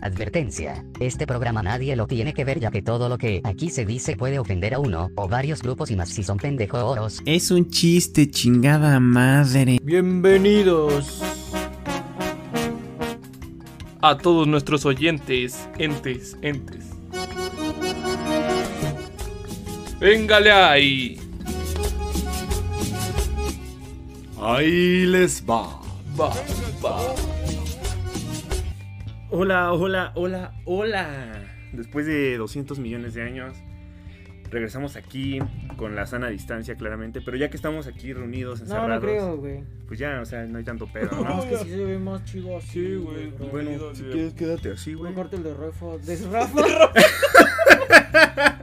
Advertencia. Este programa nadie lo tiene que ver ya que todo lo que aquí se dice puede ofender a uno o varios grupos y más si son pendejos. Es un chiste, chingada madre. Bienvenidos a todos nuestros oyentes, entes, entes. Véngale ahí. Ahí les va. Va, va. Hola, hola, hola, hola. Después de 200 millones de años, regresamos aquí con la sana distancia, claramente. Pero ya que estamos aquí reunidos, No, encerrados, no creo, güey. pues ya, o sea, no hay tanto pedo, No, ¿no? es que sí se ve más chido así. Sí, güey. bro. Bueno, si quieres, quédate así, güey. Cortar el de Rafa. ¿De Rafa?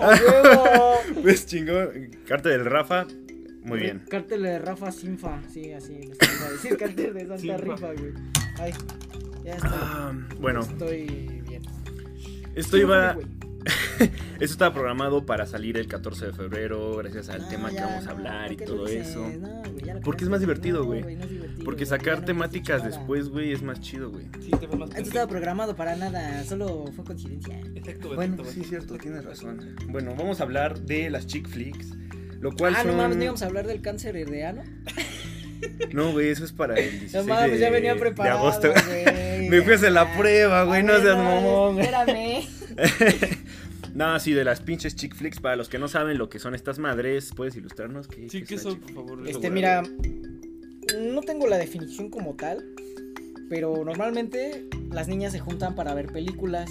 ¡A huevo! Pues chingón. Carta del Rafa. Muy bien. Cártel de Rafa Sinfa. Sí, así. les iba a decir cártel de Santa Sinfa. Rifa, güey. Ay, ya estoy. Ah, bueno, Estoy bien. esto iba. Esto estaba programado para salir el 14 de febrero, gracias al No, tema que ya, vamos a no, hablar y ¿por qué lo todo eso. No, güey, ya lo Porque es más divertido, No, güey. no Porque güey, sacar no temáticas después, güey, es más chido, güey. Sí, te más Esto estaba programado para nada, solo fue coincidencia. Exacto, Bueno, exacto, Sí, cierto, tienes razón. Bueno, vamos a hablar de las chick flicks. Lo cual Ah, son... no mames, ¿no íbamos a hablar del cáncer de ano? No, güey, eso es para el 16 No mames, de, ya venía de preparado, agosto. güey. Me fui a hacer la prueba, güey, no ver, seas mamón. Espérame. no, sí, de las pinches chick flicks. Para los que no saben lo que son estas madres, ¿puedes ilustrarnos? ¿Qué, Sí, qué chick por favor. Este, mira, no tengo la definición como tal, pero normalmente las niñas se juntan para ver películas,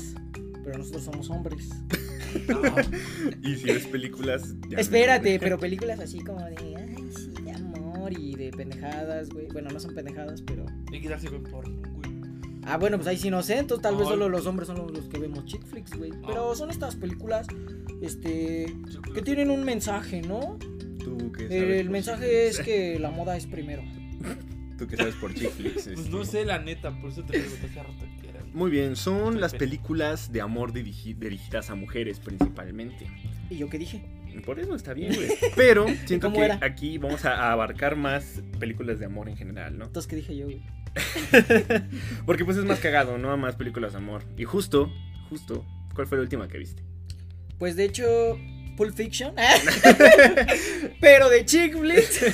pero nosotros somos hombres. Y si ves películas... Espérate, no. pero películas así como de, ay, sí, de amor y de pendejadas, güey. Bueno, no son pendejadas, pero... Hay que darse porno, güey. Ah, bueno, pues ahí sí no sé, entonces tal vez solo los hombres son los, los que vemos chick flicks, güey. Pero son estas películas, este, que tienen un mensaje, ¿no? ¿Tú qué sabes El mensaje es que la moda es primero. ¿Tú qué sabes por chick flicks? Pues Este, no sé, la neta, por eso te pregunté hace rato que. Muy bien, son las películas de amor dirigi- dirigidas a mujeres principalmente. ¿Y yo qué dije? Por eso está bien, güey. Pero siento ¿Cómo que era? aquí vamos a abarcar más películas de amor en general, ¿no? Entonces, ¿qué dije yo, güey? Porque pues es más cagado, ¿no? Más películas de amor. Y justo, justo, ¿cuál fue la última que viste? Pues de hecho, Pulp Fiction. Pero de chick flicks.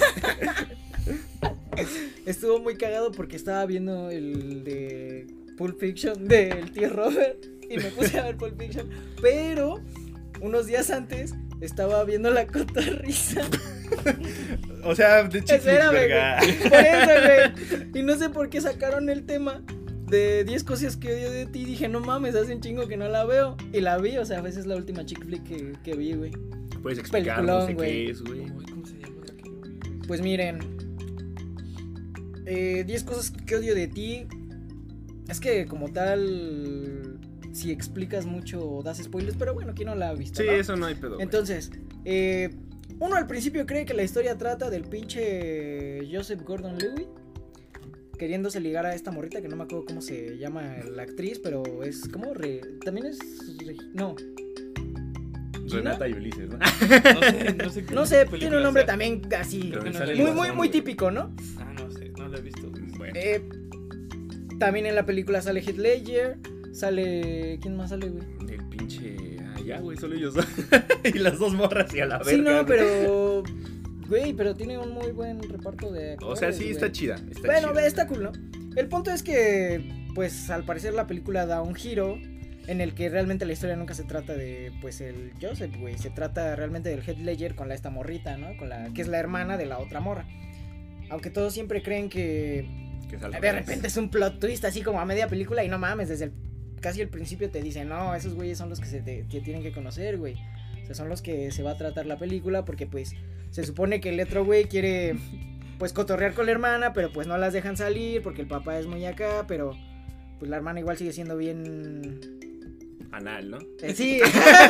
Estuvo muy cagado porque estaba viendo el de Pulp Fiction del tío Robert y me puse a ver Pulp Fiction. Pero unos días antes estaba viendo la cotorrisa. O sea, de flicks, Espérame, güey. Por eso, güey. Y no sé por qué sacaron el tema de 10 cosas que odio de ti. Dije, no mames, hace un chingo que no la veo. Y la vi, o sea, a veces es la última chick flick que, que vi, güey. Puedes explicarnos de qué es, güey. Uy, ¿Cómo se llama la que yo vi, güey? Pues miren, eh, 10 cosas que odio de ti. Es que como tal, si explicas mucho, das spoilers, pero bueno, ¿quién no la ha visto? Sí, no? eso no hay pedo. Entonces, eh, uno al principio cree que la historia trata del pinche Joseph Gordon Lewitt queriéndose ligar a esta morrita que no me acuerdo cómo se llama la actriz, pero es como re- también es re- no, Renata y Ulises, ¿no? No sé, no sé. no sé, tiene un nombre sea. también así muy muy muy típico, ¿no? Ah, no sé, no la he visto. Bueno, Eh, también en la película sale Heath Ledger, sale ¿quién más sale, güey? el pinche. Ah, ya, güey, solo ellos dos. y las dos morras y a la verga. Sí, no, pero güey, pero tiene un muy buen reparto de O sea, actores, sí, güey. está chida. Está Bueno, chida. está cool, ¿no? El punto es que, pues, al parecer la película da un giro en el que realmente la historia nunca se trata de, pues, el Joseph, güey. Se trata realmente del Head Ledger con la esta morrita, ¿no? Con la que es la hermana de la otra morra. Aunque todos siempre creen que Que es al de revés. repente es un plot twist así como a media película y no mames, desde el, casi el principio te dicen, no, esos güeyes son los que se te, que tienen que conocer, güey. O sea, son los que se va a tratar la película porque pues se supone que el otro güey quiere pues cotorrear con la hermana, pero pues no las dejan salir porque el papá es muy acá, pero pues la hermana igual sigue siendo bien... Anal, ¿no? eh, sí,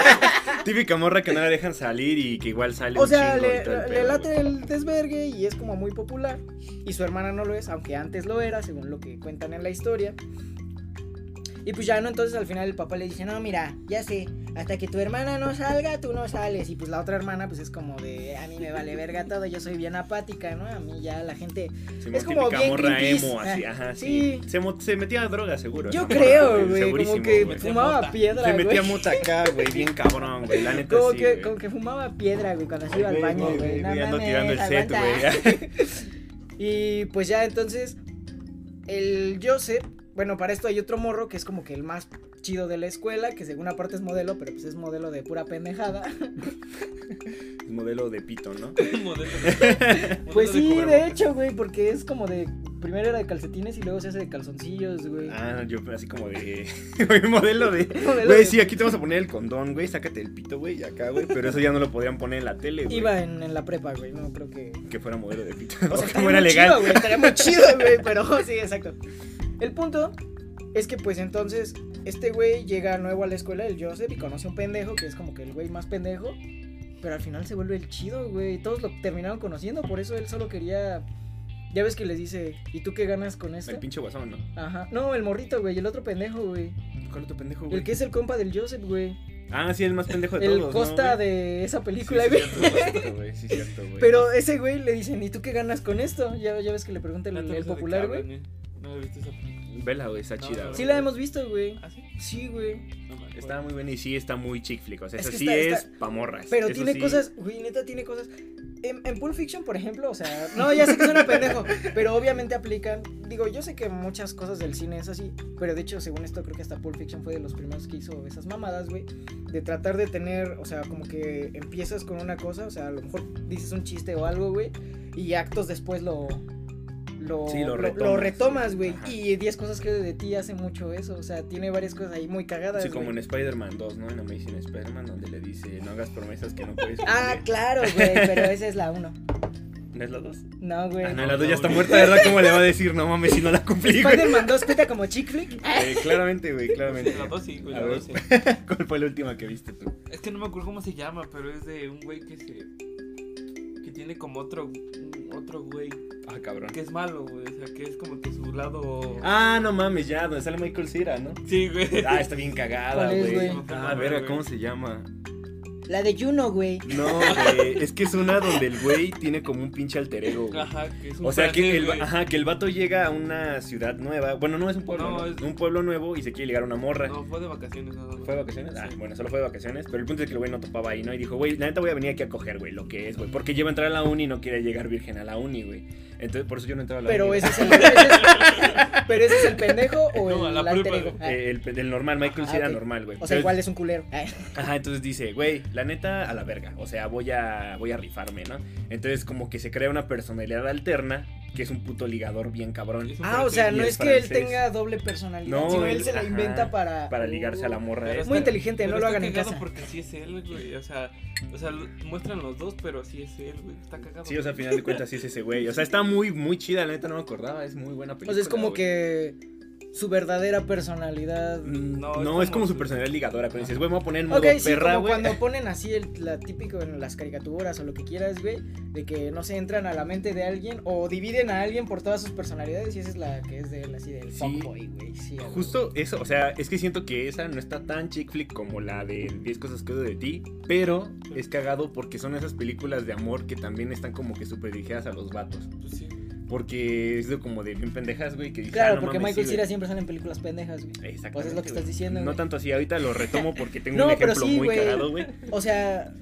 Típica morra que no la dejan salir y que igual sale o un sea, chingo y le, todo el le pedo, late güey. el desvergue y es como muy popular. Y su hermana no lo es, aunque antes lo era, según lo que cuentan en la historia. Y pues ya no, entonces al final el papá le dice, no, mira, ya sé, hasta que tu hermana no salga, tú no sales. Y pues la otra hermana, pues es como de, a mí me vale verga todo, yo soy bien apática, ¿no? A mí ya la gente... Sí, Es como bien emo, así, Ah, ajá, sí. sí. Se, se metía a droga, seguro. Yo creo, güey, como que fumaba mota. piedra, Se metía mota acá, güey, bien cabrón, güey, la neta Como sí, que, como que fumaba piedra, güey, cuando se iba al baño, güey, No tirando el set, güey. Y pues ya entonces, el Joseph, bueno, para esto hay otro morro que es como que el más chido de la escuela, que según aparte es modelo, pero pues es modelo de pura pendejada. Modelo de pito, ¿no? Modelo- Pues modelo sí, de hecho, güey, porque es como de, primero era de calcetines y luego se hace de calzoncillos, güey. Ah, yo así como de. Güey, modelo de. Modelo Güey, de- sí, aquí te vamos a poner el condón, güey. Sácate el pito, güey, y acá, güey. Pero eso ya no lo podrían poner en la tele, güey. Iba en, en la prepa, güey, no creo que... Que fuera modelo de pito. O sea, O que fuera legal. chido, güey, estaría muy chido, güey, pero sí, exacto. El punto es que pues entonces este güey llega nuevo a la escuela, el Joseph, y conoce a un pendejo que es como que el güey más pendejo, pero al final se vuelve el chido, güey. Todos lo terminaron conociendo, por eso él solo quería... Ya ves que les dice, ¿y tú qué ganas con esto? El pinche guasón, ¿no? Ajá. No, el morrito, güey, el otro pendejo, güey. ¿Cuál otro pendejo, güey? El que es el compa del Joseph, güey. Ah, sí, el más pendejo de El todos. Costa ¿no, güey? de esa película, güey. sí, cierto, güey. Sí, cierto, güey. Pero ese güey le dicen, ¿y tú qué ganas con esto? Ya, ya ves que le pregunta el, el popular, güey. No he visto esa película. Vela, güey, está No, chida, güey. Sí la hemos visto, güey. ¿Ah, sí? Sí, güey. No. Está muy buena y sí está muy chick flick. O sea, Es eso que sí está- es está- pa' morras. Pero Eso tiene sí- cosas, güey, neta tiene cosas. En, en Pulp Fiction, por ejemplo, o sea, no, ya sé que suena pendejo, pero obviamente aplican. Digo, yo sé que muchas cosas del cine es así, pero de hecho, según esto, creo que hasta Pulp Fiction fue de los primeros que hizo esas mamadas, güey. De tratar de tener, o sea, como que empiezas con una cosa, o sea, a lo mejor dices un chiste o algo, güey, y actos después lo. Lo, Sí, lo lo- lo retomas. güey. Ajá. Y 10 cosas que de ti hace mucho eso. O sea, tiene varias cosas ahí muy cagadas. Sí, como güey. en Spider-Man 2, ¿no? En Amazing Spider-Man, donde le dice, no hagas promesas que no puedes Ah, cumplir. claro, güey, pero esa es la 1. ¿No es la 2? No, güey. Ah, no, la 2 ya está muerta, ¿verdad? ¿Cómo le va a decir? No mames, si no la cumplí. Spider-Man 2 cuenta como chick flick. Eh, claramente, güey, claramente. La dos sí, güey, la ver. dos sí. ¿Cuál fue la última que viste tú? Es que no me acuerdo cómo se llama, pero es de un güey que se. que tiene como otro. un- otro güey Ah, cabrón. que es malo, güey. O sea, que es como que su lado. Ah, no mames, ya, donde sale Michael Cera, ¿no? Sí, güey. Ah, está bien cagada, ¿Cuál es, güey. güey? Ah, verga, ¿cómo se llama? La de Juno, güey. No, güey, es que es una donde el güey tiene como un pinche alter ego, güey. Ajá, que es un O sea que el, güey. ajá, que el vato llega a una ciudad nueva. Bueno, no es un pueblo, No, ¿no? es- un pueblo nuevo y se quiere ligar a una morra. No, fue de vacaciones, más. ¿Fue de vacaciones? Ah, Sí. bueno, solo fue de vacaciones. Pero el punto es que el güey no topaba ahí, ¿no? Y dijo, güey, la neta voy a venir aquí a coger, güey, lo que es, güey. Porque lleva a entrar a la uni y no quiere llegar virgen a la uni, güey. Entonces, por eso yo no entraba a la Pero uni. ese es el. ese es- pero ese es el pendejo o No, el la alter prepa. ego. Ah, Eh, el, el normal, Michael Ah, sí era normal, güey. o sea, Pero- igual es un culero. Ajá, entonces dice, güey, la neta a la verga. O sea, voy a, voy a rifarme, ¿no? Entonces, como que se crea una personalidad alterna que es un puto ligador bien cabrón. Ah, o francés. sea, no es es que él francés. tenga doble personalidad, No, sino él él- se la ajá, inventa para. Para ligarse a la morra. Pero. Es muy inteligente, pero no lo hagan en cagado casa. porque sí es él, güey. O sea, o sea, muestran los dos, pero sí es él, güey. Está cagado. Sí, o sea, al final de cuentas sí es ese güey. O sea, está muy, muy chida, la neta no me acordaba. Es muy buena película. O sea, es como güey. que su verdadera personalidad. Mm, No, No, es es como como su personalidad ligadora. Pero dices, güey, me voy a poner en modo Ok, sí, perra, como güey. cuando ponen así el, la típico en las caricaturas o lo que quieras, güey, de que no se entran a la mente de alguien o dividen a alguien por todas sus personalidades y esa es la que es de él, así del Sí. fuckboy, güey. Sí. Justo eso, o sea, es que siento que esa no está tan chick flick como la de 10 cosas que odio de ti, pero es cagado porque son esas películas de amor que también están como que súper dirigidas a los vatos. Pues sí. Porque es de como de bien pendejas, güey, que Claro, ah, no porque mames, Michael Cera siempre sale en películas pendejas, güey. Exactamente. Pues es lo que estás diciendo, No tanto así, ahorita lo retomo porque tengo No, un ejemplo sí, muy güey. cagado, güey. O sea,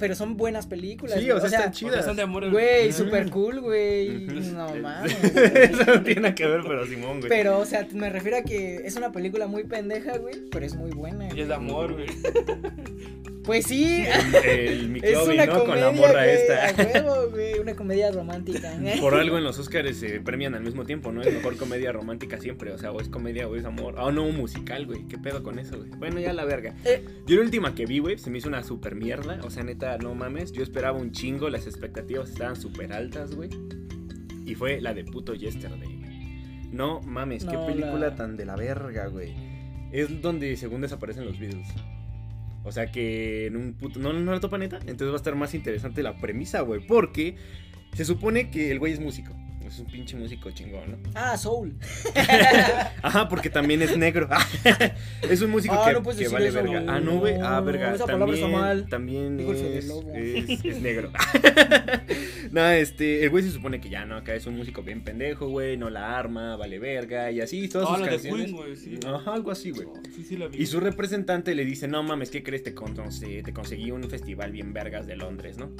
pero son buenas películas. Sí, o sea, están O sea, chidas. son de amor. Güey, super cool, güey. No mames. Eso no tiene nada que ver, pero Simón, güey. Pero, o sea, me refiero a que es una película muy pendeja, güey, pero es muy buena. Y es de amor, güey. Pues sí, El, el ¿no? comedia, Con la morra güey, esta. a huevo, güey, una comedia romántica. Por algo en los Oscars se premian al mismo tiempo, ¿no? Es mejor comedia romántica siempre, o sea, o es comedia o es amor. Ah, no, un musical, güey. ¿Qué pedo con eso, güey? Bueno, ya la verga. Eh. Yo la última que vi, güey, se me hizo una super mierda. O sea, neta, no mames. Yo esperaba un chingo, las expectativas estaban súper altas, güey. Y fue la de puto Yesterday, güey. No mames, qué película la- tan de la verga, güey. Es donde según desaparecen los Beatles. O sea que en un puto. No, no la topa neta. Entonces va a estar más interesante la premisa, güey. Porque se supone que el güey es músico. Pues es un pinche músico chingón, ¿no? Ah, Soul. Ajá, porque también es negro. es un músico Ah, que, no decir vale eso, verga. güey. Ah, no, güey. Ah, No, verga. esa palabra también, está mal. También es, es, es negro. no, este, el güey se supone que ya, ¿no? Acá es un músico bien pendejo, güey. No la arma, vale verga. Y así, todas Ah, sus la de canciones. Queen, sí. Ajá, algo así, güey. Oh, sí, sí la vi. Y su representante le dice, no mames, ¿qué crees? Te, con- te conseguí un festival bien vergas de Londres, ¿no?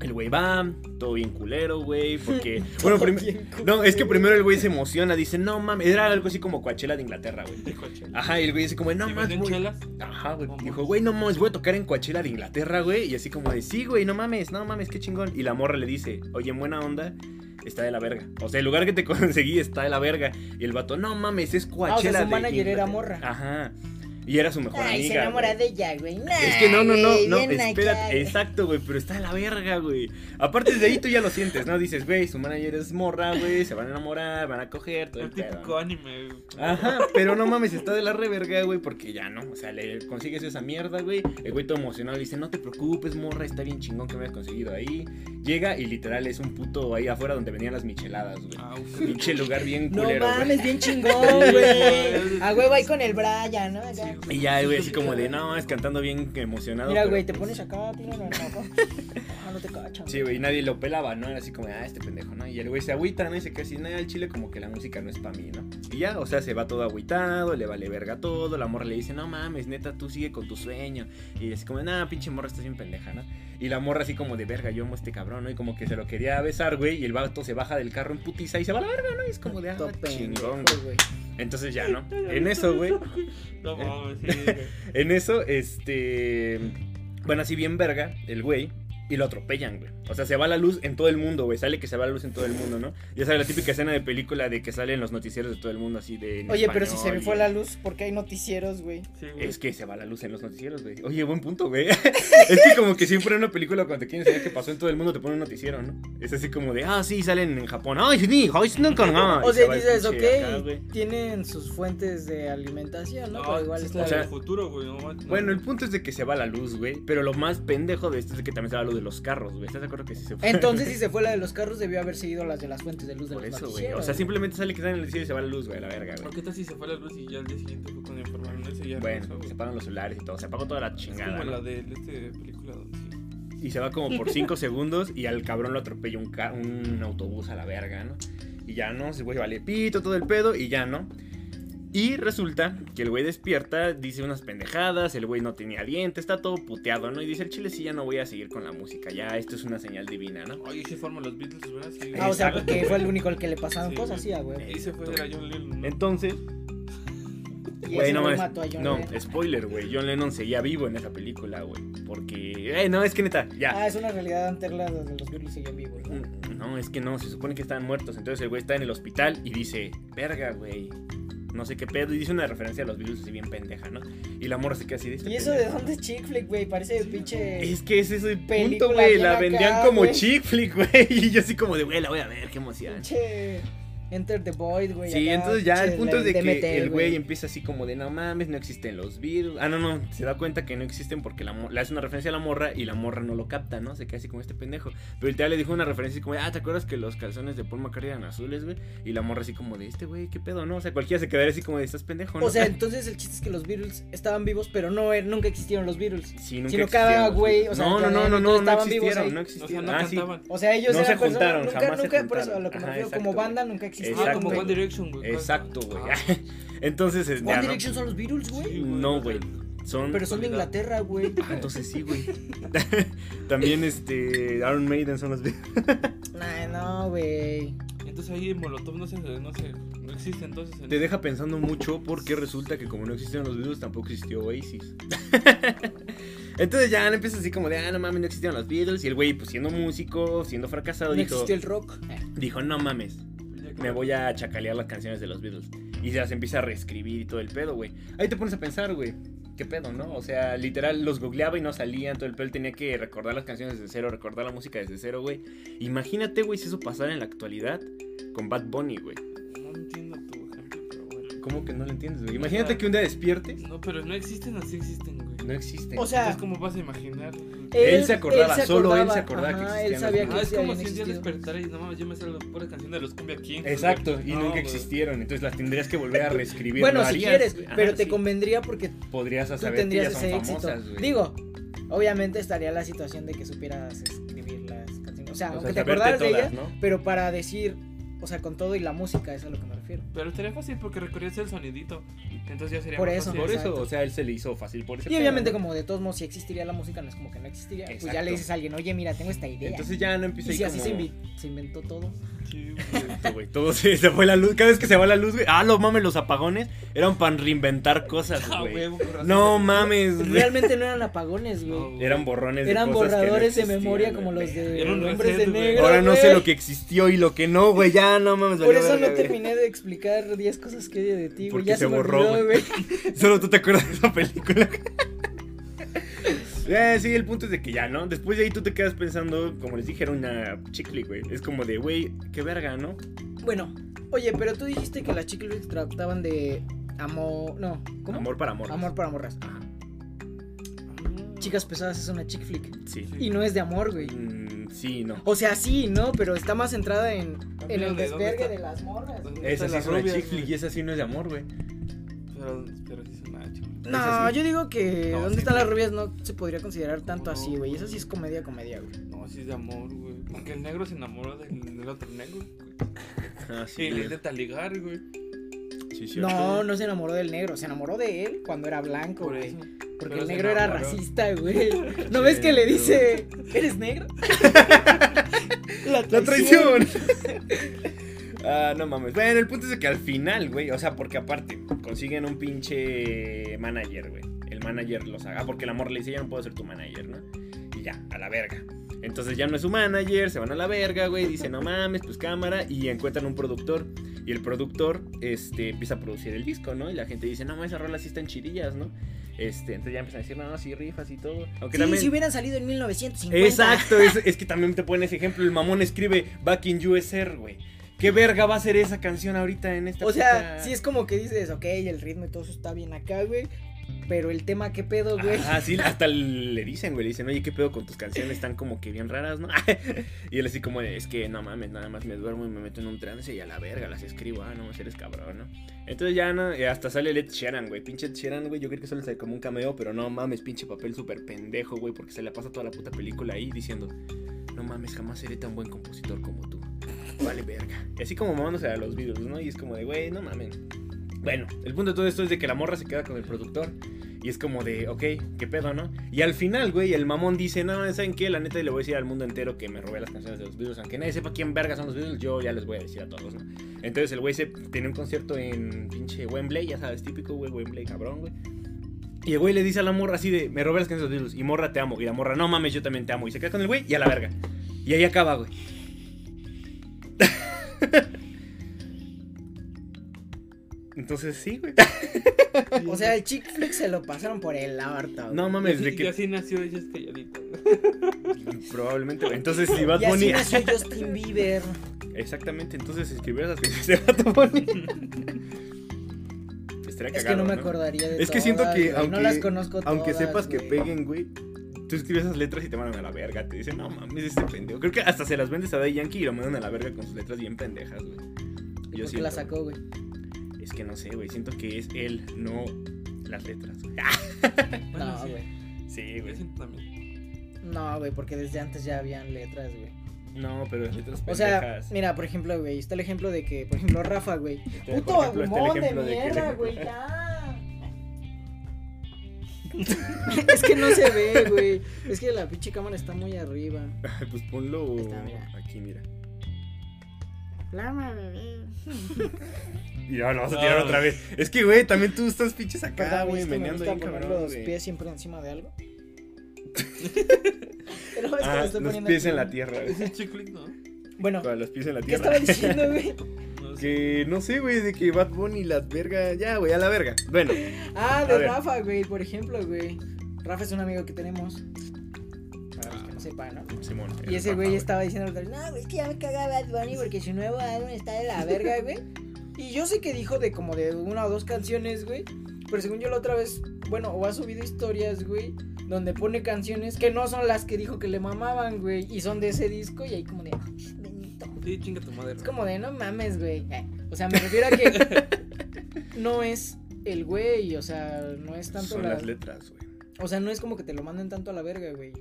El güey va, todo bien culero, güey, porque... bueno, prim- bien No, es que primero el güey se emociona, dice, no mames, era algo así como Coachella de Inglaterra, güey. De Coachella. Ajá, y el güey dice como, no ¿Sí mames, güey. Ajá, güey. Dijo, güey, no mames, voy a tocar en Coachella de Inglaterra, güey. Y así como de, sí, güey, no mames, no mames, qué chingón. Y la morra le dice, oye, en buena onda, está de la verga. O sea, el lugar que te conseguí está de la verga. Y el vato, no mames, es Coachella su de manager era Inglaterra". morra. Ajá. Y era su mejor Ay, amiga. se enamora güey. de ella, güey. Es que no, no, no, Ay, no, espérate, acá, güey. exacto, güey, pero está de la verga, güey. Aparte de ahí tú ya lo sientes, ¿no? Dices, güey, su manager es morra, güey, se van a enamorar, van a coger, todo el El típico ¿no? anime. Ajá, pero no mames, está de la reverga, güey, porque ya no, o sea, le consigues esa mierda, güey. El güey todo emocionado le dice, no te preocupes, morra, está bien chingón que me hayas conseguido ahí. Llega y literal es un puto ahí afuera donde venían las micheladas, güey. Ah. Pinche lugar bien No culero, güey. mames, bien chingón, güey. güey. A huevo ahí con el Brian, ¿no? Acá. Sí, Y ya, güey, así como de, no, es cantando bien emocionado. Mira, pero, güey, te pues, pones acá, tira la no te cachan. Sí, güey, y nadie lo pelaba, ¿no? Era así como, ah, este pendejo, ¿no? Y el güey se agüita, ¿no? Y se queda así, nada, el chile como que la música no es para mí, ¿no? Y ya, o sea, se va todo agüitado, le vale verga todo, la morra le dice, no mames, neta, tú sigue con tu sueño. Y así como, nada, pinche morra, estás bien pendeja, ¿no? Y la morra así como de verga, yo amo a este cabrón, ¿no? Y como que se lo quería besar, güey, y el vato se baja del carro en putiza y se va a la verga, ¿no? Y es como de, ah, chingón, güey. Entonces ya, ¿no? En eso, güey, No mames, sí, en eso, este. Bueno, así bien verga, el güey. Y lo atropellan, güey. O sea, se va la luz en todo el mundo, güey. Sale que se va la luz en todo el mundo, ¿no? Ya sabes, la típica escena de película de que salen los noticieros de todo el mundo así de. en Oye, pero si se me y- fue la luz, ¿por qué hay noticieros, güey? Sí, güey. Es que se va la luz en los noticieros, güey. Oye, buen punto, güey. es que como que siempre en una película cuando te quieren enseñar qué pasó en todo el mundo te ponen un noticiero, ¿no? Es así como de, ah, sí, salen en Japón. Ay, sí, ay, sí, no, no, no. O se sea, dices, acá, ok, tienen sus fuentes de alimentación, ¿no? No, Pero igual sí está... está O sea, el futuro, güey. No, no, Bueno, el punto es de que se va la luz, güey. Pero lo más pendejo de esto es de que también se va la luz de los carros, güey. ¿Estás de acuerdo que sí se fue? Entonces, si se fue la de los carros, debió haber seguido las de las fuentes de luz de Por los eso, güey. O sea, simplemente sale que sale en el noticiero y se va la luz, güey, a la verga, ¿Por güey. qué tal si se fue la luz y ya al día siguiente fue cuando informaron eso y ya Bueno, güey? se apagan los celulares y todo. Se apagó toda la Es chingada. como ¿no? la de este película donde sí. Y se va como por 5 segundos y al cabrón lo atropella un, un autobús a la verga, ¿no? Y ya no, se güey vale pito todo el pedo y ya no. Y resulta que el güey despierta, dice unas pendejadas, el güey no tenía aliento, está todo puteado, ¿no? Y dice, el chile sí, ya no voy a seguir con la música, ya esto es una señal divina, ¿no? Oye, se forman los Beatles, ¿verdad? Sí, Ah, o sea, porque fue el único al que le pasaron Sí, cosas, sí, ah, güey. Y se fue era John Lennon, ¿no? Entonces, güey, ese no John No, Lennon. spoiler, güey, John Lennon seguía vivo en esa película, güey. Porque, eh, no, es que neta, ya. Ah, es una realidad alterna donde los Beatles siguen vivos, ¿no? Mm, No, es que no, se supone que estaban muertos. Entonces el güey está en el hospital y dice, verga, güey. No sé qué pedo. Y dice una referencia a los virus así bien pendeja, ¿no? Y la morra se queda así de este ¿Y eso de dónde es chick flick, güey? Parece pinche... Es que ese es el punto, Película güey. bien La acá, vendían como güey. chick flick, güey. Y yo así como de, güey, la voy a ver, qué emoción. Pinche... Enter the Void, güey. Sí, acá, entonces ya el punto es de que el güey empieza así como de no mames, no existen los virus. Ah, no, no, se da cuenta que no existen porque la le hace una referencia a la morra y la morra no lo capta, ¿no? Se queda así como este pendejo. Pero el tía le dijo una referencia así como, ah, ¿te acuerdas que los calzones de Paul McCartney eran azules, güey? Y la morra así como de este güey, ¿qué pedo, no? O sea, cualquiera se quedaría así como de estás pendejo, ¿no? O sea, entonces el chiste es que los Beatles estaban vivos, pero no er- nunca existieron los Beatles. Sí, nunca sino existieron cada güey, o sea, no, no, no, no, no, no vivos existieron, no O sea, existieron. no ah, sí. cantaban. O sea, ellos No eran se juntaron, personas, nunca, jamás se nunca, por eso, a juntaron. lo que me Ajá, refiero, exacto, como banda nunca existieron. Ah, como Exacto. One Direction, güey. Exacto, güey. Ah, Entonces, es- One ya, ¿no? Direction son los Beatles, güey. Sí, No, güey. Son Pero son de. Inglaterra, güey. Ah, entonces sí, güey. También este Iron Maiden son los Nah, no, güey. Entonces ahí en Molotov no se, no se, no existe entonces. en- Te deja pensando mucho porque resulta que como no existieron los Beatles tampoco existió Oasis. Entonces ya empieza así como de, ah, no mames, no existieron los Beatles. Y el güey, pues siendo músico, siendo fracasado, No dijo, el rock. dijo, no mames, me voy a chacalear las canciones de los Beatles. Y se las empieza a reescribir y todo el pedo, güey. Ahí te pones a pensar, güey. ¿Qué pedo, no? O sea, literal, los googleaba y no salían, todo el pedo. Él tenía que recordar las canciones desde cero, recordar la música desde cero, güey. Imagínate, güey, si eso pasara en la actualidad con Bad Bunny, güey. No entiendo tu ejemplo, pero bueno. ¿Cómo que no lo entiendes, güey? Imagínate que un día despiertes. No, pero no existen así existen, güey. No existe. O sea, Entonces, ¿cómo vas a imaginar? Él se acordaba, solo él se acordaba que ajá, él existían sabía que Ah, es como si un día despertara y no mames, yo me sé la pura canción de los Cumbia Kings. Exacto, y No, nunca existieron. Entonces las tendrías que volver a reescribir. Bueno, ¿lo si quieres? Ajá, pero te sí. convendría porque Podrías tú saber que tendrías ya son ese éxito. Digo, obviamente estaría la situación de que supieras escribir las canciones. O sea, O aunque sea, te acordaras de ellas, ¿no? pero para decir, o sea, con todo y la música, es a lo que me refiero. Pero estaría fácil porque recorrías el sonidito. Entonces ya sería Por más eso, fácil. Por eso, Exacto. o sea, él se le hizo fácil por eso. Y obviamente como de todos modos, si existiría la música, no es como que no existiría. Pues ya Exacto. le dices a alguien, oye, mira, tengo esta idea. Entonces ya no empieza y si así como... se, invi- se inventó todo. Sí, güey. Todo se, se fue la luz. Cada vez que se va la luz, güey. Ah, los mames, los apagones eran para reinventar cosas, Ah, güey. No mames, güey. Realmente no eran apagones, güey. Eran borrones de Eran cosas que no borradores de memoria como los de hombres de negro. Ahora no sé lo que existió y lo que no, güey. Ya no mames. Por eso no terminé de explicar 10 cosas que odio de ti, güey. Porque Ya se se, me borró, olvidó, güey. güey. Solo tú te acuerdas de esa película. Eh, sí, el punto es de que ya, ¿no? Después de ahí tú te quedas pensando, como les dije, era una chicle, güey. Es como de, güey, qué verga, ¿no? Bueno, oye, pero tú dijiste que las chick flicks trataban de amor. No, ¿cómo? Amor para amor. Amor para morras. Ajá, Chicas pesadas es una chick flick. sí. Y no es de amor, güey. Mm, sí, no. O sea, sí, ¿no? Pero está más centrada en, en el ¿De dónde desvergue de las morras. ¿Dónde Esa sí es una rubias, chick flick y esa sí no es de amor, güey. Pero, pero sí es una chica. No, Esa sí. yo digo que No, ¿Dónde sí, están las rubias? No se podría considerar tanto No, así, güey. Eso sí es comedia, comedia, güey. No, sí es de amor, güey. Porque el negro se enamoró del, del otro negro. güey. Ah, Sí, sí. le intenta ligar, güey. Sí, sí, No, no se enamoró del negro. Se enamoró de él cuando era blanco, Por güey. Porque Pero el negro era racista, güey. ¿No ves que le dice, ¿eres negro? La ¡La traición! ah, no mames. Bueno, el punto es que al final, güey, o sea, porque aparte, consiguen un pinche manager, güey. El manager los haga, porque el amor le dice, ya no puedo ser tu manager, ¿no? Y ya, a la verga. Entonces ya no es su manager, se van a la verga, güey, dice, no mames, pues cámara, y encuentran un productor. Y el productor, este, empieza a producir el disco, ¿no? Y la gente dice, no, mames, esas rolas sí están chidillas, ¿no? Este, entonces ya empiezan a decir, no, no, sí, rifas y todo. Aunque Sí, también... si hubieran salido en 1950. Exacto, es, es que también te ponen ese ejemplo. El mamón escribe Back in USR, güey. ¿Qué verga va a ser esa canción ahorita en esta O sea, puta- sí es como que dices, ok, el ritmo y todo eso está bien acá, güey. Pero el tema, ¿qué pedo, güey? Ah, sí, hasta le dicen, güey, le dicen, oye, ¿qué pedo con tus canciones? Están como que bien raras, ¿no? y él así como de, es que no mames, nada más me duermo y me meto en un trance y a la verga las escribo, ah, no mames, eres cabrón, ¿no? Entonces ya no, hasta sale Ed Sheeran, güey, pinche Ed Sheeran, güey, yo creo que solo sale como un cameo, pero no mames, pinche papel súper pendejo, güey, porque se le pasa toda la puta película ahí diciendo, no mames, jamás seré tan buen compositor como tú. Vale, verga. Y así como mamándose a los Beatles, ¿no? Y es como de, güey, no mames. Bueno, el punto de todo esto es de que la morra se queda con el productor. Y es como de, ok, qué pedo, ¿no? Y al final, güey, el mamón dice, no, ¿saben qué? La neta le voy a decir al mundo entero que me robé las canciones de los Beatles. Aunque nadie sepa quién verga son los Beatles, yo ya les voy a decir a todos, ¿no? Entonces el güey se tiene un concierto en pinche Wembley, ya sabes, típico, güey, Wembley, cabrón, güey. Y el güey le dice a la morra así de, me robé las canciones de los Beatles. Y morra, te amo. Y la morra, no mames, yo también te amo. Y se queda con el güey y a la verga. Y ahí acaba, güey. Entonces sí, güey. O sea, el chick flick se lo pasaron por el harto. güey. No mames, así, de y que así nació ella es calladita. probablemente, güey. Entonces si Bad Y así Bunny nació Justin Bieber. Exactamente, entonces escribió esas canciones de Bad Bunny. Estaría Es que cagado, no me acordaría de Es que siento todas, que güey, aunque no las conozco aunque todas, sepas que güey. peguen, güey, tú escribes esas letras y te mandan a la verga, te dicen, "No mames, este pendejo." Creo que hasta se las vendes a Daddy Yankee y lo mandan a la verga con sus letras bien pendejas, güey. Yo ¿Por qué la sacó, güey? Es que no sé, güey, siento que es él, no las letras. Bueno, No, sí. güey. Sí, güey. siento también. No, güey, porque desde antes ya habían letras, güey. No, pero las letras O sea, pendejas. mira, por ejemplo, güey, está el ejemplo de que, por ejemplo, Rafa, güey. Este, Puto ejemplo, el agumón de mierda, güey, ya. es que no se ve, güey. Es que la pinche cámara está muy arriba. Pues ponlo está, mira. aquí, mira. Lama, bebé. Y ya lo vas a No, tirar güey. otra vez. Es que, güey, también tú estás pinches acá, Perdón, güey, me meneando poner cabrón, los güey. pies siempre encima de algo. Pero es que Ah, lo estoy los poniendo pies aquí. en la tierra, es flick, ¿no? Bueno, Con los pies en la ¿qué estaba diciendo, güey? No sé. Que no sé, güey, de que Bad Bunny las verga. Ya, güey, a la verga. Bueno, Ah, de ver. Rafa, güey, por ejemplo, güey. Rafa es un amigo que tenemos. Para los que no sepan, ¿no? Simón. Y el ese güey estaba diciendo, otra vez, no, güey, es que ya me caga Bad Bunny porque su nuevo álbum está de la verga, güey. Y yo sé que dijo de como de una o dos canciones, güey. Pero según yo la otra vez bueno, o ha subido historias, güey, donde pone canciones que no son las que dijo que le mamaban, güey, y son de ese disco y ahí como de, "Ay, Benito". Sí, chinga tu madre. Es como de, no mames, güey. Eh, O sea, me refiero a que no es el güey, o sea, no es tanto Son la... las letras, güey. O sea, no es como que te lo manden tanto a la verga, güey.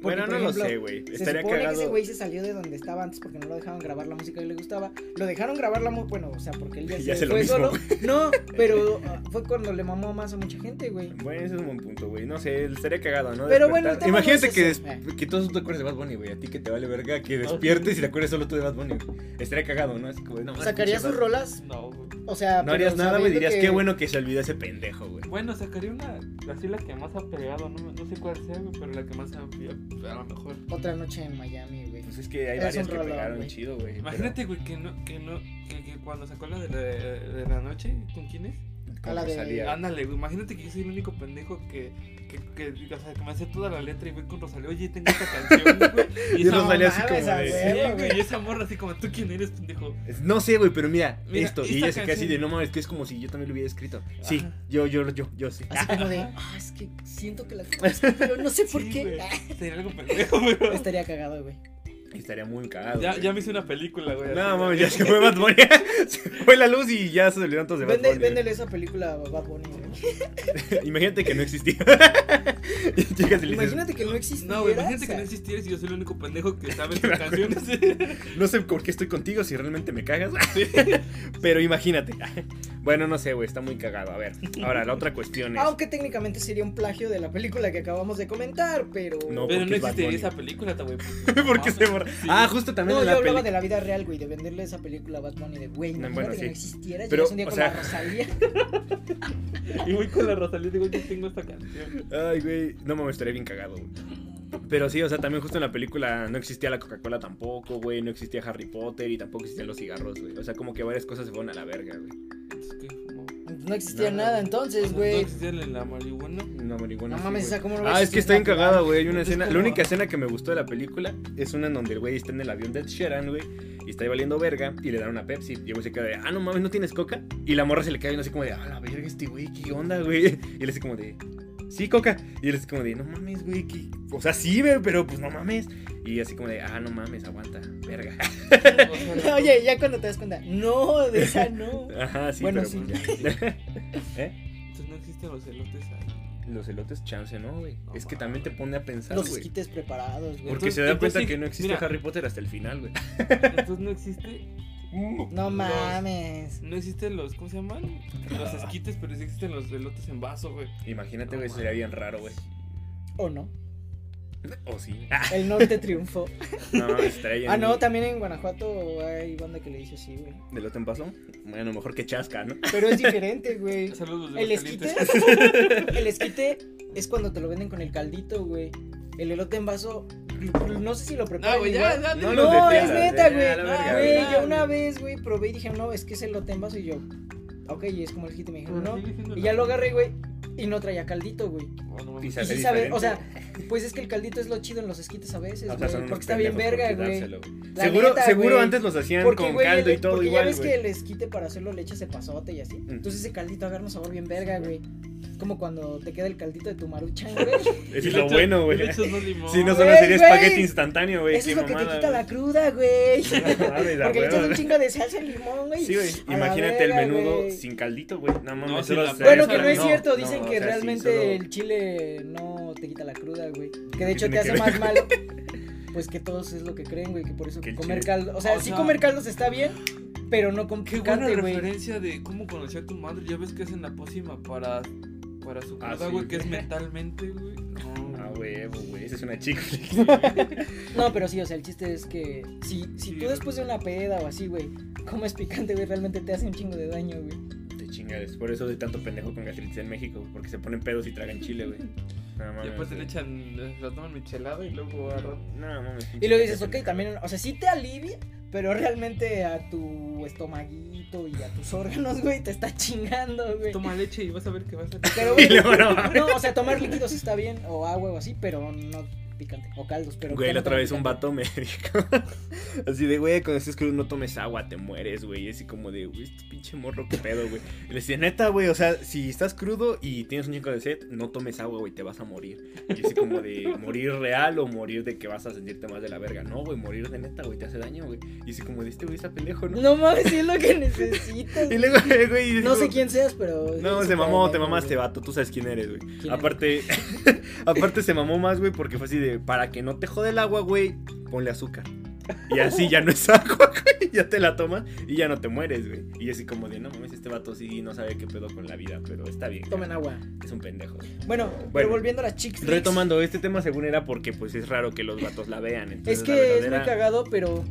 Porque, Bueno, no lo sé, güey. Estaría supone que ese cagado. güey se salió de donde estaba antes porque no lo dejaban grabar la música que le gustaba. Lo dejaron grabar la música, bueno, o sea, porque él ya, Ya se fue mismo, solo. No, pero ah, fue cuando le mamó más a mucha gente, güey. Bueno, ese es un buen punto, güey. No sé, estaría cagado, ¿no? Pero bueno, el no Imagínate es que, des- que todos tú te acuerdes de Bad Bunny, güey. A ti que te vale verga, que despiertes y te acuerdes solo tú de Bad Bunny. güey. Estaría cagado, ¿no? Así como, no, ¿Sacaría pinche sus rolas? No, güey. O sea, No harías nada, güey. Dirías, que- qué bueno que se olvidó ese pendejo, güey. Bueno, sacaría una, así la que más ha pegado, no, no sé cuál sea, güey, pero la que más ha a lo mejor. Otra noche en Miami, güey. Pues es que hay Es varias que pegaron chido, güey. Imagínate, güey, que no, que no, que, que cuando sacó la de la, de la noche, ¿con quién es? La de-. Ándale, güey, imagínate que yo soy el único pendejo que, que, que, o sea, que me hace toda la letra y voy con Rosalía, oye, tengo esta canción, güey. Y esa Rosalía así como de-. Sí, güey, y esa morra así como, ¿tú quién eres, pendejo? No sé, güey, pero mira, Mira, esto. Y ella se queda así de, no mames, que es como si yo también lo hubiera escrito. Sí, Ajá. yo, yo, yo, yo sí. Así como de, ah, es que siento que la conozco, pero no sé por Sí, qué. güey, Sería algo pendejo, güey. Estaría cagado, güey. Estaría muy cagado. Ya, güey. ya me hice una película, güey. así, No, güey. mames, ya se fue Bad Bunny. se fue la luz y ya se olvidaron todos de Bad Vende, Bunny. güey. véndele esa película a Bad Bunny, güey. Imagínate que no existía. Imagínate que no existiera. No, güey, imagínate que no existieras y yo soy el único pendejo que sabe tus canciones. no sé por qué estoy contigo si realmente me cagas. Pero imagínate. Bueno, no sé, güey, está muy cagado. A ver, ahora la otra cuestión es. Aunque técnicamente sería un plagio de la película que acabamos de comentar, pero. No, Pero no Bad existiría esa película, güey. Porque se Sí. Ah, justo también No, en yo la hablaba de la vida real, güey, de venderle esa película a Bad Bunny, de güey, No, bueno, que sí. no existiera, Pero, llegas un día o con sea- la Rosalía. Y voy con la Rosalía y digo, yo tengo esta canción. Ay, güey, no me estaría bien cagado, güey. Pero sí, o sea, también justo en la película no existía la Coca-Cola tampoco, güey, no existía Harry Potter y tampoco existían los cigarros, güey. O sea, como que varias cosas se fueron a la verga, güey. Entonces, ¿qué? No. Existía Nada, nada, güey. entonces, No güey. existía la marihuana. No, marihuana. No mames, esa cómo lo ves Ah, es que está bien cagada, güey. Hay una Es escena. La única escena que me gustó de la película es una en donde el güey está en el avión de Ed Sheeran, güey. Y está ahí valiendo verga. Y le dan una Pepsi. Y el güey se queda de, ah, no mames, ¿no tienes coca? Y la morra se le queda viendo así como de, ah, la verga, este güey, ¿qué onda, güey? Y él así como de, sí, coca. Y él así como de, no mames, güey, ¿qué? O sea, sí, güey, pero pues no mames. Y así como de, ah, no mames, aguanta, verga. Oye, ya cuando te das cuenta, no, de esa no. Ajá, sí, Bueno, pero sí. pues ya. ¿Eh? Entonces no existen los elotes ahí. Los elotes chance, ¿no, güey? No es que también te pone a pensar, Los güey. esquites preparados, güey. Porque Entonces- se da cuenta que no existe mira. Harry Potter hasta el final, güey. Entonces no existe. No mames. No existen los. ¿Cómo se llaman? Los esquites, pero sí existen los elotes en vaso, güey. Imagínate, No güey, sería bien raro, güey. ¿O no? O sí. El norte triunfó. No, bien. Ah, no, también en Guanajuato hay banda que le dice así, güey. ¿De en paso? Bueno, mejor que chasca, ¿no? Pero es diferente, güey. Saludos de El los esquite. El esquite es cuando te lo venden con el caldito, güey. El elote en vaso, no sé si lo preparan No, güey, ya, ya. No es neta, eh, güey. a la verga, Güey, yo una vez, güey, probé y dije, no, es que es elote en vaso. Y yo, ok, y es como el jite. Me dijeron, no. Y ya lo agarré, güey. Y no traía caldito, güey. Oh, no. Y sí sabe, o sea, pues es que el caldito es lo chido en los esquites a veces, O sea, güey. porque está bien verga, güey. Seguro, neta, seguro antes los hacían Porque, con güey, caldo el- y todo porque igual, ya ves güey. que el esquite para hacerlo le echas pasote y así. Entonces ese caldito agarra un sabor bien verga, güey. Es como cuando te queda el caldito de tu maruchan, güey. Y es lo bueno, y güey. Si no Güey, solo sería espagueti instantáneo, güey. Eso qué es lo que te quita la cruda, güey. No Porque le echas un chingo de salsa en limón, güey. Sí, güey. Imagínate el menudo sin caldito, güey. No mames, No, Bueno, que no es no, cierto, no, dicen que sea, sí, realmente solo- el chile no te quita la cruda, güey. Que de hecho te hace más malo. Pues que todos es lo que creen, güey, que por eso el comer chile- caldo, o sea, O sí sea- comer caldos está bien, pero no con Qué buena picante, güey. referencia de cómo conocí a tu madre. Ya ves que hacen la pócima para, para su Ah, cruda, sí. güey, que es mentalmente, güey. No. Ah, huevo, güey. Esa es una chica. No, pero sí, o sea, el chiste es que si, si Sí, tú después de una peda o así, güey, comes picante, güey, realmente te hace un chingo de daño, güey. Te chingas. Por eso soy tanto pendejo con gastritis en México. Porque se ponen pedos y tragan chile, güey. No Y mames. después te le güey. echan, lo toman michelada y luego agarran. No mames. Y luego dices, ok, también, o sea, sí te alivia, pero realmente a tu estomaguito y a tus órganos, güey, te está chingando, güey. Toma leche y vas a ver que vas a. Pero, Y güey, no, o sea, tomar líquidos está bien, o agua o así, pero no picante. O caldos, pero. Güey, la otra vez un vato me dijo así de, güey, cuando estés crudo no tomes agua, te mueres, güey. Y así como de, güey, este pinche morro, qué pedo, güey. Le decía, neta, güey, o sea, si estás crudo y tienes un chico de sed, no tomes agua, güey, te vas a morir. Y así como de morir real o morir de que vas a sentirte más de la verga. No, güey, morir de neta, güey, te hace daño, güey. Y así como de este güey está pendejo, ¿no? No mames, es lo que necesitas. Y luego, güey, No sé quién seas, pero. No, se mamó, te mamaste, vato, tú sabes quién eres, güey. ¿Quién Aparte, aparte se mamó más, güey, porque fue así de, para que no te jode el agua, güey, ponle azúcar. Y así ya no es agua, güey, ya te la tomas y ya no te mueres, güey. Y así como de, no mames, este vato sí no sabe qué pedo con la vida, pero está bien. Tomen agua. Es un pendejo. güey. Bueno, Bueno. pero volviendo a las chick flicks, Retomando, este tema según era porque pues es raro que los vatos la vean. Entonces, Es la que es muy cagado, pero.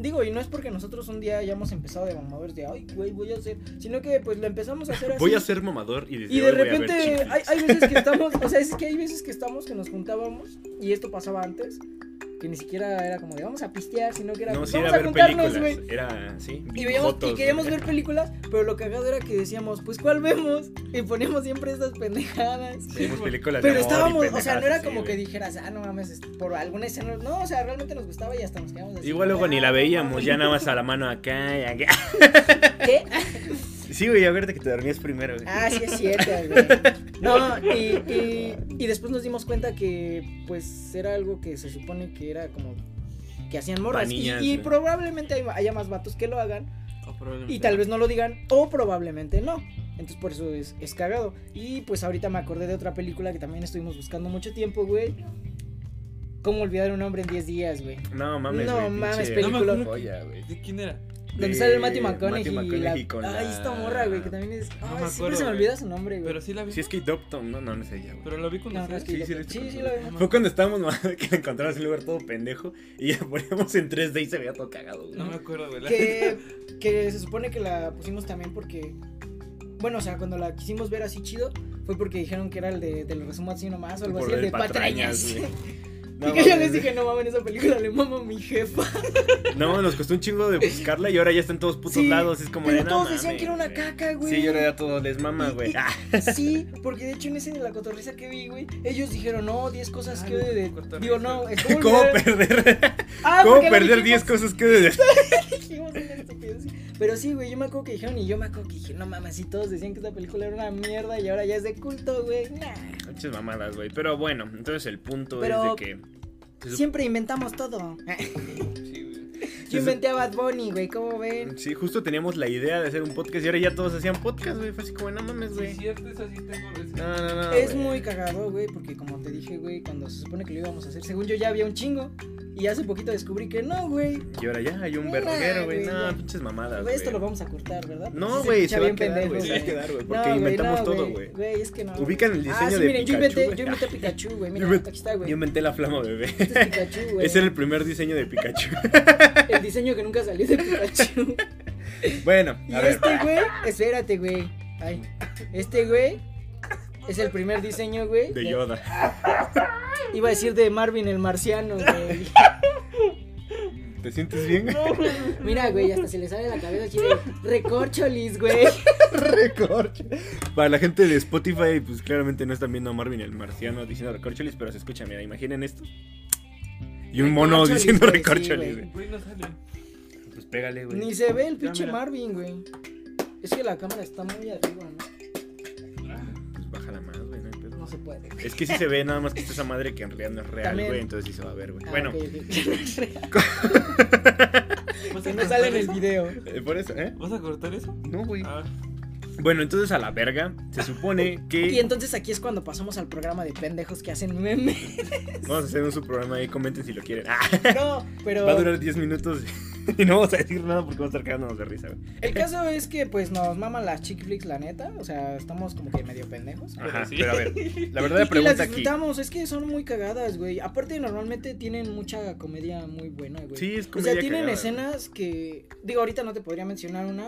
Digo, y no es porque nosotros un día hayamos empezado de mamadores de, ay, güey, voy a hacer. Sino que pues lo empezamos a hacer así. Voy a ser mamador y desde Y de hoy voy a ver repente hay, hay veces que estamos, o sea, es que hay veces que estamos que nos juntábamos y esto pasaba antes, que ni siquiera era como de vamos a pistear, sino que era No, pues, era vamos a ver juntarnos, güey. Era, sí, Y, veíamos, y queríamos ver películas, pero lo cagado era que decíamos, pues ¿cuál vemos? Y poníamos siempre estas pendejadas. Veíamos películas de Pero y estábamos, o sea, no era como que dijeras, ah, no mames, es por alguna escena. No, o sea, realmente nos gustaba y hasta nos quedamos así. Igual luego ah, ni la no veíamos, ya nada más a la mano acá y acá. ¿Qué? Sí, güey, a verte que te dormías primero, güey. Ah, sí es cierto, güey. No, y, y, y después nos dimos cuenta que, pues, era algo que se supone que era como que hacían morras. Y probablemente hay- haya más vatos que lo hagan O probablemente y tal vez no lo digan o probablemente no. Entonces por eso es, es cagado. Y pues ahorita me acordé de otra película que también estuvimos buscando mucho tiempo, güey. ¿Cómo olvidar un hombre en 10 días, güey? No mames, No güey, mames, pinche película. joya, güey. ¿De quién era? Donde De sale el Matthew McConaughey, Matthew y la... McConaughey con Ay, la- esta morra, güey, que también es... No Ay, me siempre acuerdo, se me güey. olvida su nombre, güey. Pero sí la vi. Si es Kate Upton, no, no, no es ella, güey. Pero la vi cuando No, no es estaba- que Sí, sí, sí, sí, sí, sí, la vimos. Fue cuando estábamos mamá, que la encontramos en un lugar todo pendejo y la poníamos en 3D y se veía todo cagado, güey. No me acuerdo, güey. la- que, que se supone que la pusimos también porque. Bueno, o sea, cuando la quisimos ver así chido, fue porque dijeron que era el de Te lo resumo así nomás o algo Por así, el el de patrañas. güey. y No, que yo les dije, no mames, esa película le mama a mi jefa. No, nos costó un chingo de buscarla y ahora ya está en todos putos Sí, lados. Es como Pero de no todos decían que era una caca, güey. Sí, y ahora ya todos les mama, Y- güey. y- Ah, Sí, porque de hecho en ese de la cotorriza que vi, güey, ellos dijeron, no, 10 cosas que odio de. cotorriza. Digo, no, es ¿Cómo olvidar- perder? Ah, ¿Cómo perder dijimos. 10 cosas que de dijimos una estupidez. Pero sí, güey, yo me acuerdo que dijeron y yo me acuerdo que dije, no mames, y todos decían que esta película era una mierda y ahora ya es de culto, güey. Nah. Muchas mamadas, güey. Pero bueno, entonces el punto Pero- es de que. Siempre inventamos todo. Sí, güey. Yo inventé a Bad Bunny, güey, ¿cómo ven? Sí, justo teníamos la idea de hacer un podcast y ahora ya todos hacían podcast, güey. Fue así como, no mames, Sí, güey. es cierto, eso sí tengo. No, no, no. Es güey. muy cagado, güey, porque como te dije, güey, cuando se supone que lo íbamos a hacer, según yo ya había un chingo. Y hace poquito descubrí que no, güey. Y ahora ya hay un verguero, güey. No, pinches mamadas. Güey, esto lo vamos a cortar, ¿verdad? No, güey, se va a quedar, güey. Se va a quedar, güey. Porque inventamos todo, güey. güey. Güey, es que no. Ubican el Ah, diseño sí, de miren, yo Pikachu, inventé, yo inventé Pikachu, güey. Mira, Yo inventé- aquí está, güey. Yo inventé la flama bebé. Este es Pikachu, güey. Ese era el primer diseño de Pikachu. El diseño que nunca salió de Pikachu. bueno, Y a ver. este güey, espérate, güey. Ay, este güey es el primer diseño, güey. De Yoda. Iba a decir de Marvin el marciano, güey. ¿Te sientes bien? Mira, güey, hasta se le sale la cabeza de recorcholis, güey. Recorcho. Para la gente de Spotify, pues claramente no están viendo a Marvin el marciano diciendo recorcholis, pero se escucha, mira, imaginen esto. Y un mono Recorcholis, diciendo güey, recorcholis, güey. güey. Güey, no sale. Pues pégale, güey. Ni se ve el pinche. Marvin, güey. Es que la cámara está muy arriba, ¿no? Se puede. Es que sí se ve nada más que está esa madre que en realidad no es real, También. güey, entonces sí se va a ver, güey. Ah, bueno, ok, ok. ¿Vas que a no cortar sale en el video. eh, por eso, ¿eh? ¿Vas a cortar eso? No, güey. Ah, Bueno, entonces a la verga, se supone que Y entonces aquí es cuando pasamos al programa de pendejos que hacen memes. vamos a hacer un subprograma ahí, comenten si lo quieren. Ah, No, pero. va a durar 10 minutos y no vamos a decir nada porque vamos a estar cagándonos de risa, güey. El caso es que, pues, nos maman las chick flicks, la neta. O sea, estamos como que medio pendejos. Ajá, sí. pero a ver, la Y- verdadera y, las pregunta aquí. disfrutamos, es que son muy cagadas, güey. Aparte, normalmente tienen mucha comedia muy buena, güey. Sí, es o comedia sea, tienen cagada, escenas que. Digo, ahorita no te podría mencionar una.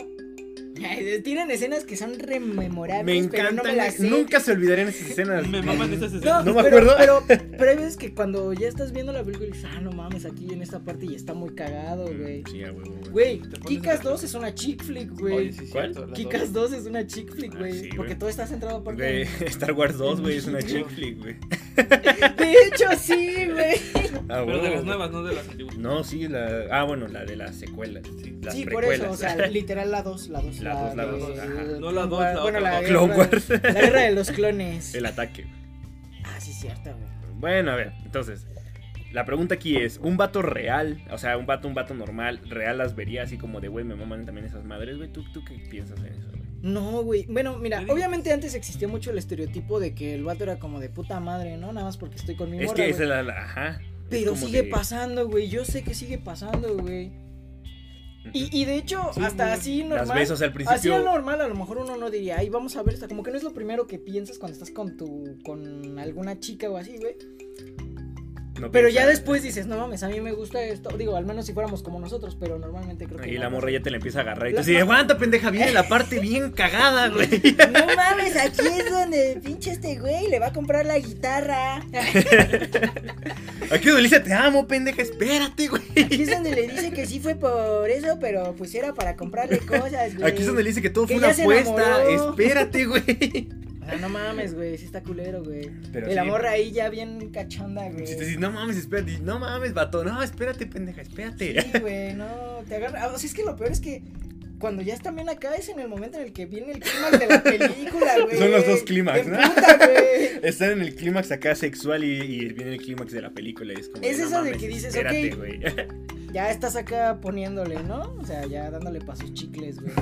Tienen escenas que son rememorables. Me pero no encantan, me las sé. nunca se olvidarían esas escenas. me maman esas No, escenas. No me pero, acuerdo. Pero, pero hay veces que cuando ya estás viendo la película y dices, ah, no mames, aquí en esta parte y está muy cagado, güey. Sí, güey. Güey, Kikas a- 2 es una chick flick, güey. Sí, ¿Cuál? Kikas dos. 2 es una chick flick, Ah, güey. sí, porque güey. todo está centrado aparte Star Wars 2, güey, es una chick flick, güey. De hecho, sí, güey. Ah, Pero de las nuevas, no de las antiguas. No, sí, la. Ah, bueno, la de las secuelas. Sí. Las Sí, por eso, o sea, literal la 2, la 2. La dos, la de- dos, ajá. No la dos, la Bueno, otra, la Clone guerra- Wars. La guerra de los clones. El ataque. Ah, sí, cierto, güey. Bueno, a ver, entonces. La pregunta aquí es, ¿un vato real, o sea, un vato, un vato normal, real las vería así como de, güey, me maman también esas madres, güey? ¿Tú, ¿Tú qué piensas en eso, güey? No, güey. Bueno, mira, obviamente antes existía mucho el estereotipo de que el vato era como de puta madre, ¿no? Nada más porque estoy con mi Es morra, que esa es la, la- ajá. Pero sigue pasando, güey. Yo sé que sigue pasando, güey. Y, y de hecho, Sí, hasta güey. así Las normal. o sea, al Así principio... al normal, a lo mejor uno no diría, ay, vamos a ver esta. Como que no es lo primero que piensas cuando estás con tu. con alguna chica o así, güey. No Pero ya después dices, no mames, a mí me gusta esto. Digo, al menos si fuéramos como nosotros, pero normalmente creo que. Y no la morra ya te la empieza a agarrar y tú así, aguanta, pendeja, viene la parte bien cagada, güey. No mames, aquí es donde pinche este güey le va a comprar la guitarra. Aquí donde le dice, te amo, pendeja, espérate, güey. Aquí es donde le dice que sí fue por eso, pero pues era para comprarle cosas, güey. Aquí es donde le dice que todo Que fue una apuesta, enamoró. espérate, güey. O sea, no mames, güey, sí está culero, güey. Pero Y la sí. morra ahí ya bien cachonda, güey. Si te dices, no mames, espérate, no mames, vato, no, espérate, pendeja, espérate. Sí, güey, no, te agarra. O sea, es que lo peor es que cuando ya están bien acá es en el momento en el que viene el clímax de la película, güey. Son los dos clímax, ¡Qué ¿no? puta, güey! Están en el clímax acá sexual y, y viene el clímax de la película. y Es, como, Es no eso de que dices, espérate, ok. güey. Ya estás acá poniéndole, ¿no? O sea, ya dándole pa' sus chicles, güey.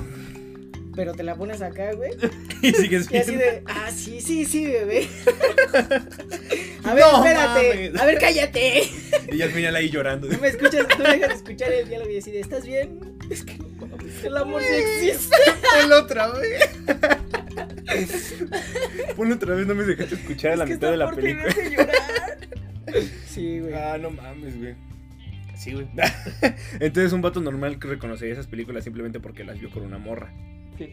Pero te la pones acá, güey. y sigues Y así de, ah, sí, sí, sí, bebé. A ver, No espérate. mames. A ver, cállate. Y al final ahí llorando. No me escuchas, no me dejas de escuchar el diálogo y así de, ¿estás bien? Es que el amor sí existe. Ponlo otra vez. Ponlo otra vez, no me dejaste escuchar a la Es mitad de la película. llorar. Sí, güey. Ah, no mames, güey. Sí, güey. Entonces un vato normal que reconocería esas películas simplemente porque las vio con una morra. Sí.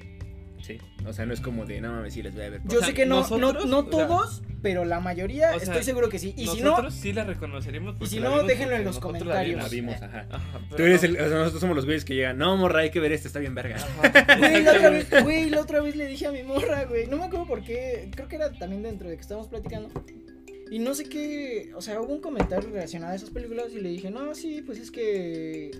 Sí. O sea, no es como de, no mames, sí, les voy a ver. Yo o sea, sé que no, no, no o sea, todos, pero la mayoría o sea, estoy seguro que sí. Y si no, Nosotros sí la reconoceríamos. y si no, déjenlo en los comentarios. La vimos. vimos, ajá. Ajá, Tú pero eres no- el, o sea, nosotros somos los güeyes que llegan, no, morra, hay que ver este, está bien verga. Güey, la otra vez, güey, la otra vez le dije a mi morra, güey. No me acuerdo por qué. Creo que era también dentro de que estábamos platicando. Y no sé qué. O sea, hubo un comentario relacionado a esas películas. Y le dije, no, sí, pues es que.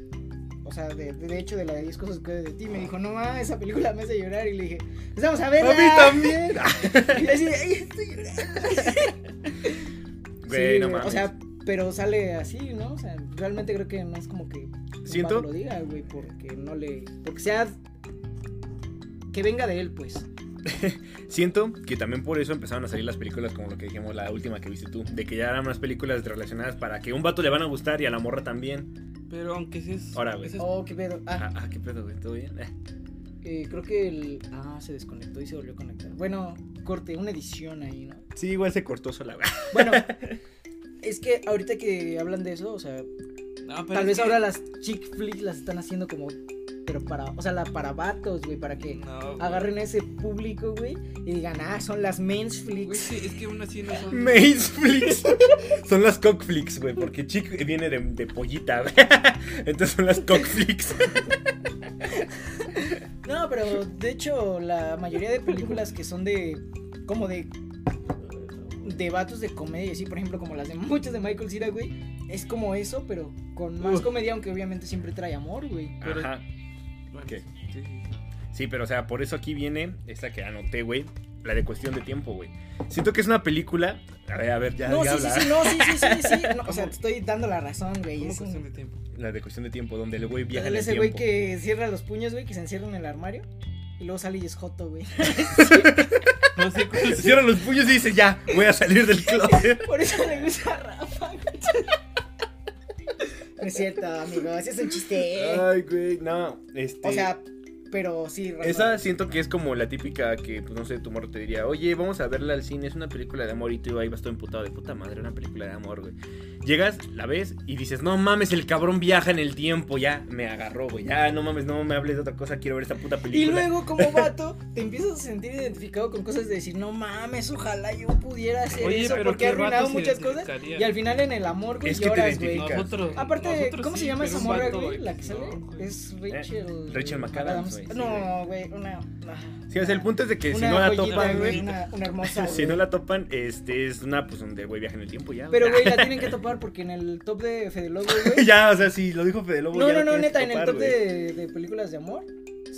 O sea, de, de hecho, de la de 10 cosas que de ti, me dijo, no mames, esa película me hace llorar. Y le dije, pues vamos a verla. A mí también. Y así, ay, estoy llorando. Güey, Sí, no mames. O sea, pero sale así, ¿no? O sea, realmente creo que no es como que. Siento- lo diga, güey, porque no le. Porque sea. Que venga de él, pues. Siento que también por eso empezaron a salir las películas como lo que dijimos la última que viste tú, de que ya eran más películas relacionadas para que un vato le van a gustar y a la morra también. Pero aunque sí es. Ahora, güey. Oh, qué pedo. Ah, Ah, ah, qué pedo, güey, ¿todo bien? Eh. eh, creo que el. Ah, se desconectó y se volvió a conectar. Bueno, corte, una edición ahí, ¿no? Sí, igual se cortó sola, güey. Bueno, es que ahorita que hablan de eso, o sea, No, pero tal vez que- ahora las chick flicks las están haciendo como. Pero para. O sea, la para vatos, güey, para que No, güey. agarren a ese público, güey, y digan, ah, son las men's Güey, flicks. sí, es que aún así no son. Maze flicks. son las cockflix, güey, porque chick viene de, de pollita, güey. Entonces son las cockflix. No, pero de hecho, la mayoría de películas que son de. como de. de vatos de comedia, sí, por ejemplo, como las de muchas de Michael Cera, güey, es como eso, pero con más comedia, aunque obviamente siempre trae amor, güey. Pero- Ajá. Sí, sí, sí. Sí, pero o sea, por eso aquí viene esta que anoté, güey. La de cuestión de tiempo, güey. Siento que es una película. A ver, a ver, ya, No, ya sí, sí, habla. sí, no, sí, sí, sí, sí. No, o sea, te estoy dando la razón, güey. ¿Cómo Es cuestión un... de tiempo? La de cuestión de tiempo, donde el güey viaja en el ese tiempo. güey que cierra los puños, güey, que se encierra en el armario. Y luego sale y es joto, güey. No sé. Cierra los puños y dice, ya, voy a salir del closet. Por eso le gusta a Rafa, güey. No es cierto, amigos, es un chiste. Ay, güey, no. Este, O sea, pero sí, Rafa. Esa siento que es como la típica que, pues no sé, tu morro te diría, oye, vamos a verla al cine, es una película de amor y tú ahí vas todo emputado de puta madre, una película de amor, güey. Llegas, la ves y dices, no mames, el cabrón viaja en el tiempo, ya me agarró, güey, ya no mames, no me hables de otra cosa, quiero ver esta puta Y película. luego, como vato, te empiezas a sentir identificado con cosas de decir, no mames, ojalá yo pudiera hacer Oye, eso pero porque he ¿qué vato arruinado muchas cosas. Y al final en el amor, güey, Es que lloras, güey. Aparte, nosotros ¿cómo se llama esa morra, güey? La que sale no, es Rachel. Rachel McAdams, no, güey, una. Sí, o sea, el punto es de que si no la joyita, topan, güey. Una, una hermosa. Si no la topan, este es una, pues, donde, güey, viaja en el tiempo ya. Pero, güey, la tienen que topar porque en el top de Fede Lobo, güey. ya, o sea, si lo dijo Fede Lobo, No, ya no, no, neta, en el top de, de películas de amor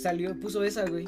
salió, puso esa, güey.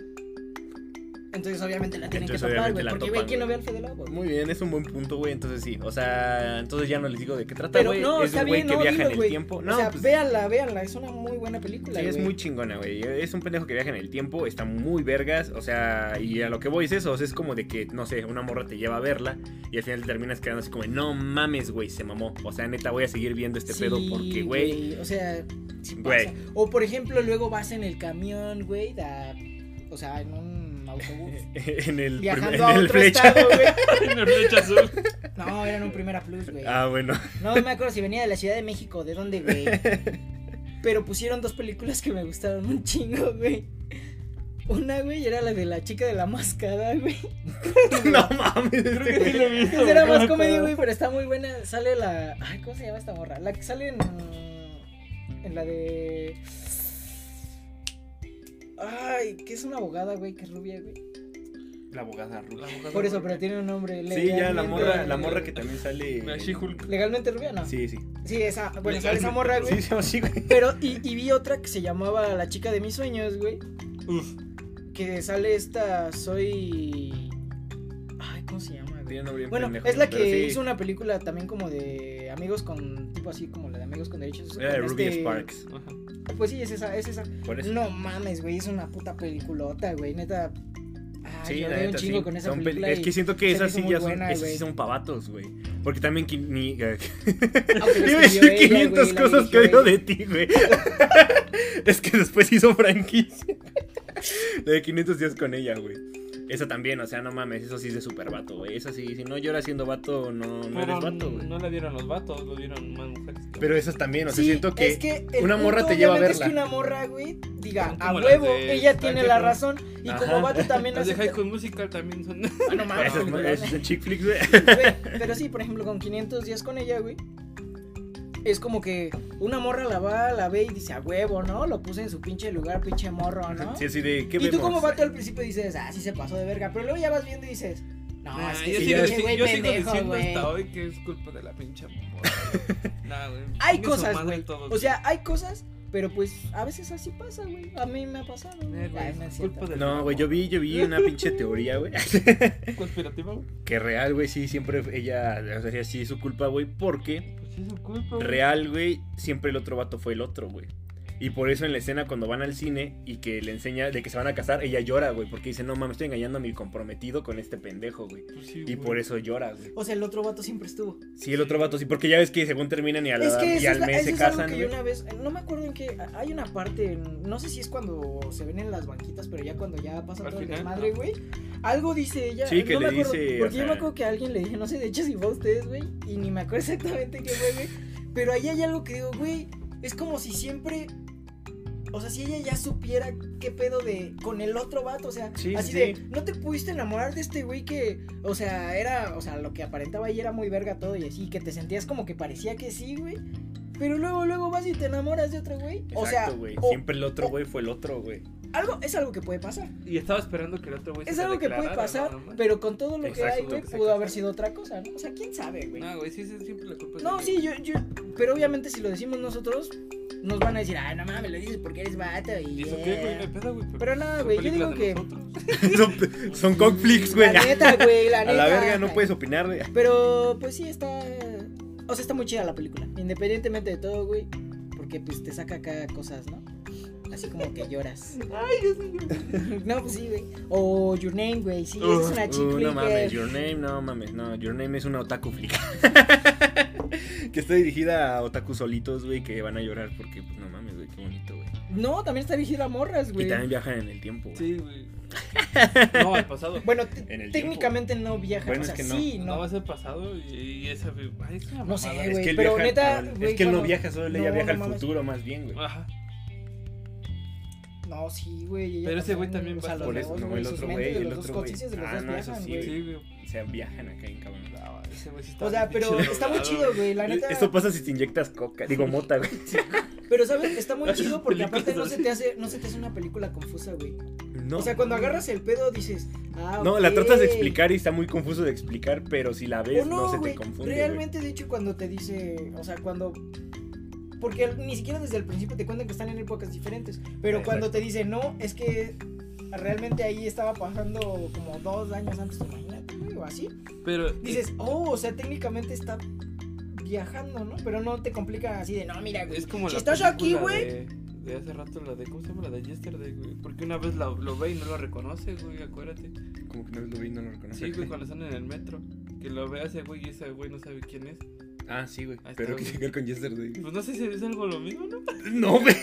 Entonces, obviamente la tienen Entonces, que topar, güey. Porque, güey, ¿quién no ve al Fede Lobo? güey? Muy bien, es un buen punto, güey. Entonces sí, o sea, entonces ya no les digo de qué trata, güey. no, es un güey que no, viaja dilo, en el tiempo. No, o sea, pues, véanla, véanla, es una muy buena película, Sí, es muy chingona, güey. Es un pendejo que viaja en el tiempo, está muy vergas, o sea, y a lo que voy es eso, o sea, es como de que, no sé, una morra te lleva a verla y al final te terminas quedando así como, no mames, güey, se mamó. O sea, neta, voy a seguir viendo este Sí, pedo porque, güey, O sea, sí Güey. pasa. O por ejemplo, luego vas en el camión, güey, da- o sea, en un autobús. en el, Viajando primer- a en el otro flecha. estado, güey. Una flecha azul. No, era en un Primera Plus, güey. Ah, bueno. No me acuerdo si venía de la Ciudad de México, de dónde, güey. Pero pusieron dos películas que me gustaron un chingo, güey. Una, güey, era la de la chica de la máscara, güey. no mames, Creo que sí lo he visto. Esa era más me comedia, güey, pero está muy buena. Sale la. Ay, ¿cómo se llama esta morra? La que sale en. En la de. Ay, que es una abogada, güey, que es rubia, güey. La abogada rubia. Por eso, pero tiene un nombre. Sí, ya la morra, la morra que también sale. La She-Hulk. Legalmente rubia, no. Sí, Sí, sí. esa. Bueno, sale esa morra, güey. Sí, llama así, güey. Pero, y, y vi otra que se llamaba La chica de mis sueños, güey. Uf. Que sale esta. Soy. Ay, ¿cómo se llama, güey? Tiene nombre Bueno, pendejo, es la que sí. hizo una película también como de amigos con. Tipo así como la de amigos con derechos. Ruby este- Sparks. Ajá. Pues sí, es esa, es esa. Eso. No mames, güey, es una puta peliculota, güey, neta. Ay, Sí, lloré la un neta, chingo sí. con esa Son película. Es que siento que esas sí ya son, buena, esas güey. sí son pavatos, güey. Porque también ni, Iba a decir ella, 500 güey, la cosas que ella. de ti, güey. es que después hizo franquicia. La de 500 días con ella, güey. Esa también, o sea, no mames, eso sí es de super vato, güey. Esa sí, si no lloras siendo vato, no, no Pero eres vato, güey. no la dieron los vatos, lo dieron más mujeres. que Pero esas también, o sea, Sí, siento que, es que el una morra punto, te lleva a verla. Es que una morra, güey, diga, a huevo, de ella tiene la razón. Y Ajá. como vato también Las de hace. High School Musical también son. Ah, no mames, Esas es, chick flicks, güey. Güey, Pero sí, por ejemplo, con 500 días con ella, güey. Es como que una morra la va, la ve y dice, a huevo, ¿no? Lo puse en su pinche lugar, pinche morro, ¿no? Sí, así de, ¿qué y tú vemos? como vato al principio dices, ah, sí se pasó de verga. Pero luego ya vas viendo y dices, no, Nah, es yo que sí, sigo, pinche dici- güey yo sigo pendejo, diciendo güey. hasta hoy que es culpa de la pinche morra. Nah, güey. Hay cosas, güey. O sea, hay cosas, pero pues a veces así pasa, güey. A mí me ha pasado, Eh, güey. Ay, no culpa güey, yo vi, yo vi una pinche teoría, güey. ¿Conspirativa, güey? que real, güey, sí, siempre ella, o sea, sí es su culpa, güey, porque real, güey, siempre el otro vato fue el otro, güey. Y por eso en la escena cuando van al cine y que le enseña de que se van a casar, ella llora, güey, porque dice, no mames, estoy engañando a mi comprometido con este pendejo, güey. Pues sí, Y güey. por eso llora, güey. O sea, el otro vato siempre estuvo. Sí, el otro vato sí, porque ya ves que según terminan y, a la- Es que y eso al es, la- mes se es algo casan, que yo una vez, no me acuerdo en qué, hay una parte, no sé si es cuando se ven en las banquitas, pero ya cuando ya pasa todo el desmadre, ¿no? güey. Algo dice ella. Sí, que no le me acuerdo, dice, Porque yo sea- me acuerdo que a alguien le dije, no sé de hecho si fue a ustedes, güey, y ni me acuerdo exactamente qué fue, güey. Pero ahí hay algo que digo, güey, es como si siempre... O sea, si ella ya supiera qué pedo de con el otro vato, o sea, Sí, así sí. de, no te pudiste enamorar de este güey que, o sea, era, o sea, lo que aparentaba ahí era muy verga todo y así, que te sentías como que parecía que sí, güey. Pero luego, luego vas y te enamoras de otro güey. o sea, güey. Siempre el otro güey fue el otro, güey. Algo, es algo que puede pasar. Y estaba esperando que el otro güey Es se algo que puede pasar, ¿no? No, pero con todo lo que hay, güey, pudo haber sido otra cosa, ¿no? O sea, quién sabe, güey. No, güey, sí, sí, siempre la culpa No, de sí, yo, yo, pero obviamente si lo decimos nosotros, nos van a decir, ay, no mames, lo dices porque eres vato y... ¿Y eso qué, güey? Pero nada, son güey, yo digo que- son son conflicts, güey. La neta, güey, la A neta. la verga no puedes opinar, güey. Pero, pues sí, está. O sea, está muy chida la película. Independientemente de todo, güey. Porque, pues, te saca acá cosas, ¿no? Así como que lloras. Ay, yo sí, no, pues sí, güey. O Your Name, güey. Sí, es una chick Uh, no güey. mames, Your Name, no mames, no, Your Name es una otaku flick. que está dirigida a otaku solitos, güey, que van a llorar porque, pues no mames, güey, qué bonito, güey. No, también está dirigida a morras, güey. Y también viajan en el tiempo, güey. Sí, güey. No, al pasado. Bueno, te- En el técnicamente no viaja. Bueno, o es sea, que no. sí, No no. va a ser pasado y, y esa. Ay, es una No sé, mamada. Es güey, que pero viaja, neta, güey, es que él no viaja solo, ella No, viaja no al futuro más bien, güey. Ajá. No, sí, güey. Pero ese güey también, va- los por eso, dos, no, güey, el otro güey, de el los dos otro güey. de los Ah, dos no, eso viajan, sí, güey. Sí, güey. O sea, viajan acá en cabrón. Ese güey sí está O sea, pero está muy chido, güey. La neta. Esto pasa si te inyectas coca, digo mota, güey. Pero sabes, está muy chido porque aparte no se te hace, no se te hace una película confusa, güey. No. O sea, cuando agarras el pedo dices, ah, No, la tratas de explicar y está muy confuso de explicar, pero si la ves no, no, se güey. te confunde. Realmente, de hecho, cuando te dice, o sea, cuando porque ni siquiera desde el principio te cuentan que están en épocas diferentes, pero Exacto. cuando te dice no, es que realmente ahí estaba pasando como dos años antes, imagínate, güey, o así. Pero Dices, oh, o sea, técnicamente está viajando, ¿no? Pero no te complica así de, no, mira, güey. es como si estás aquí, güey. De, de hace rato, la de. ¿Cómo se llama? La de Yesterday, güey. Porque una vez la- lo ve y no lo reconoce, güey. Acuérdate. Como que no lo vi, no lo reconoce. Sí, güey, cuando están en el metro. Que lo ve a ese güey y ese güey no sabe quién es. Ah, sí, güey. Ahí Pero está, que güey. ver con Yesterday. Pues no sé si es algo lo mismo, ¿no? No, güey.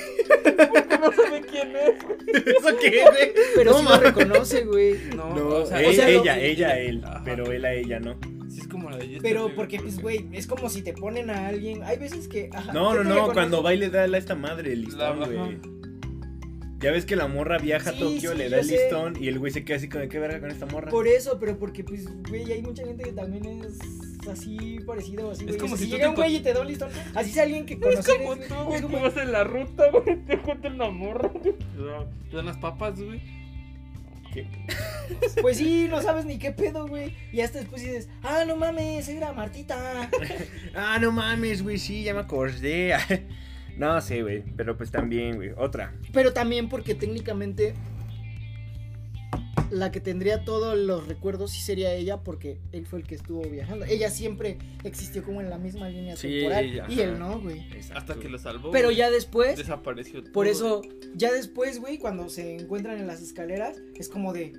no sabe quién es. ¿Eso qué, güey? Pero No, sí lo mames. reconoce, güey. No, No, o sea, él- o sea, lo- ella, ella, él. Ajá. Pero él a ella no. Sí, es como la de Yesterday. Pero porque, pues, güey, es como si te ponen a alguien. Hay veces que. ajá, No, ¿qué no, te no. Cuando va y le da a esta madre el listón, La- güey. Ya ves que la morra viaja a Sí, Tokio, sí, le yo da el sé. listón y el güey se queda así con qué verga con esta morra. Por eso, pero porque, pues, güey, hay mucha gente que también es así parecido, así, Es como si si llega un güey y te da un listón, así es alguien que conoces. Es como tú, güey, como- vas en la ruta, güey, te encuentran una morra. Te dan las papas, güey. Pues sí, no sabes ni qué pedo, güey. Y hasta después dices, ah, no mames, era Martita. Ah, no mames, güey, sí, ya me acordé. no sé, güey, pero pues también, güey. Otra. Pero también porque técnicamente la que tendría todos los recuerdos sí sería ella porque él fue el que estuvo viajando. Ella siempre existió como en la misma línea Sí, temporal ella, y él no, güey. Hasta que lo salvó. Pero güey. ya después, desapareció. por todo. eso, ya después, güey, cuando se encuentran en las escaleras, es como de...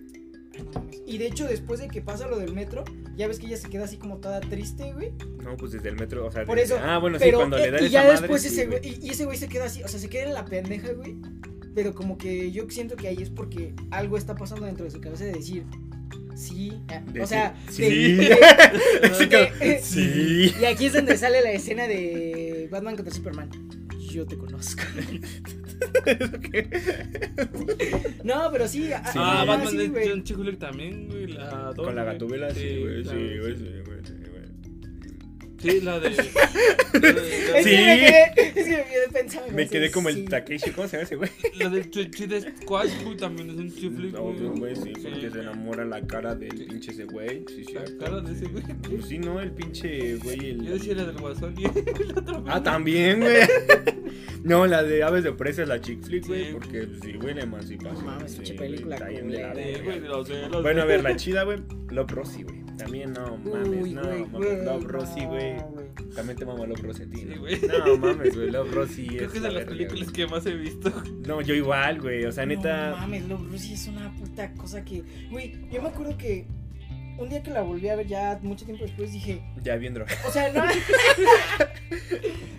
Y de hecho, después de que pasa lo del metro, ya ves que ella se queda así como toda triste, güey. No, pues desde el metro, o sea. Por desde- eso. Ah, bueno, sí, cuando eh, le da y esa ya madre. después sí, ese güey. güey, y, y ese güey se queda así, o sea, se queda en la pendeja, güey. Pero como que yo siento que ahí es porque algo está pasando dentro de su cabeza de decir, sí, ah, De o sea, sí. de- Sí. de- Así de- como, sí. Y aquí es donde sale la escena de Batman contra Superman. Yo te conozco. No, pero sí. a- Sí. Ah, ah, Batman de. John Chihulek también, güey. Con la gatubela, sí, güey, sí, güey, sí. sí, güey, sí, güey. La de. la de- Sí. me quedé, es que me quedé pensando. Me así, quedé como el. Takeshi, ¿cómo se llama ese güey? La del Chide Squash, güey, también es un chifle, No, güey, sí, porque se enamora la cara del pinche ese güey. Sí, sí. La cara de ese güey. Pues sí, no, el pinche güey. Yo El... decía la del guasón y el otro. Ah, también, güey. No, la de Aves de Presa es la chick flick, güey, Sí. porque pues, sí, güey, la emancipación. No mames, sí, pinche güey, película de güey, Bueno, a ver, la chida, güey, Love Rosie, güey. También no mames, Uy, no, güey, mames, güey, Love Rosie, güey. No, güey. También te mamo Love Rosie a ti, Sí, ¿no? güey. No mames, güey, Love Rosie Creo es que es la de las películas güey. que más he visto. No, yo igual, güey, o sea, No neta. mames, Love Rosie es una puta cosa que. Güey, yo me acuerdo que un día que la volví a ver ya mucho tiempo después dije. Ya bien droga. O sea, no.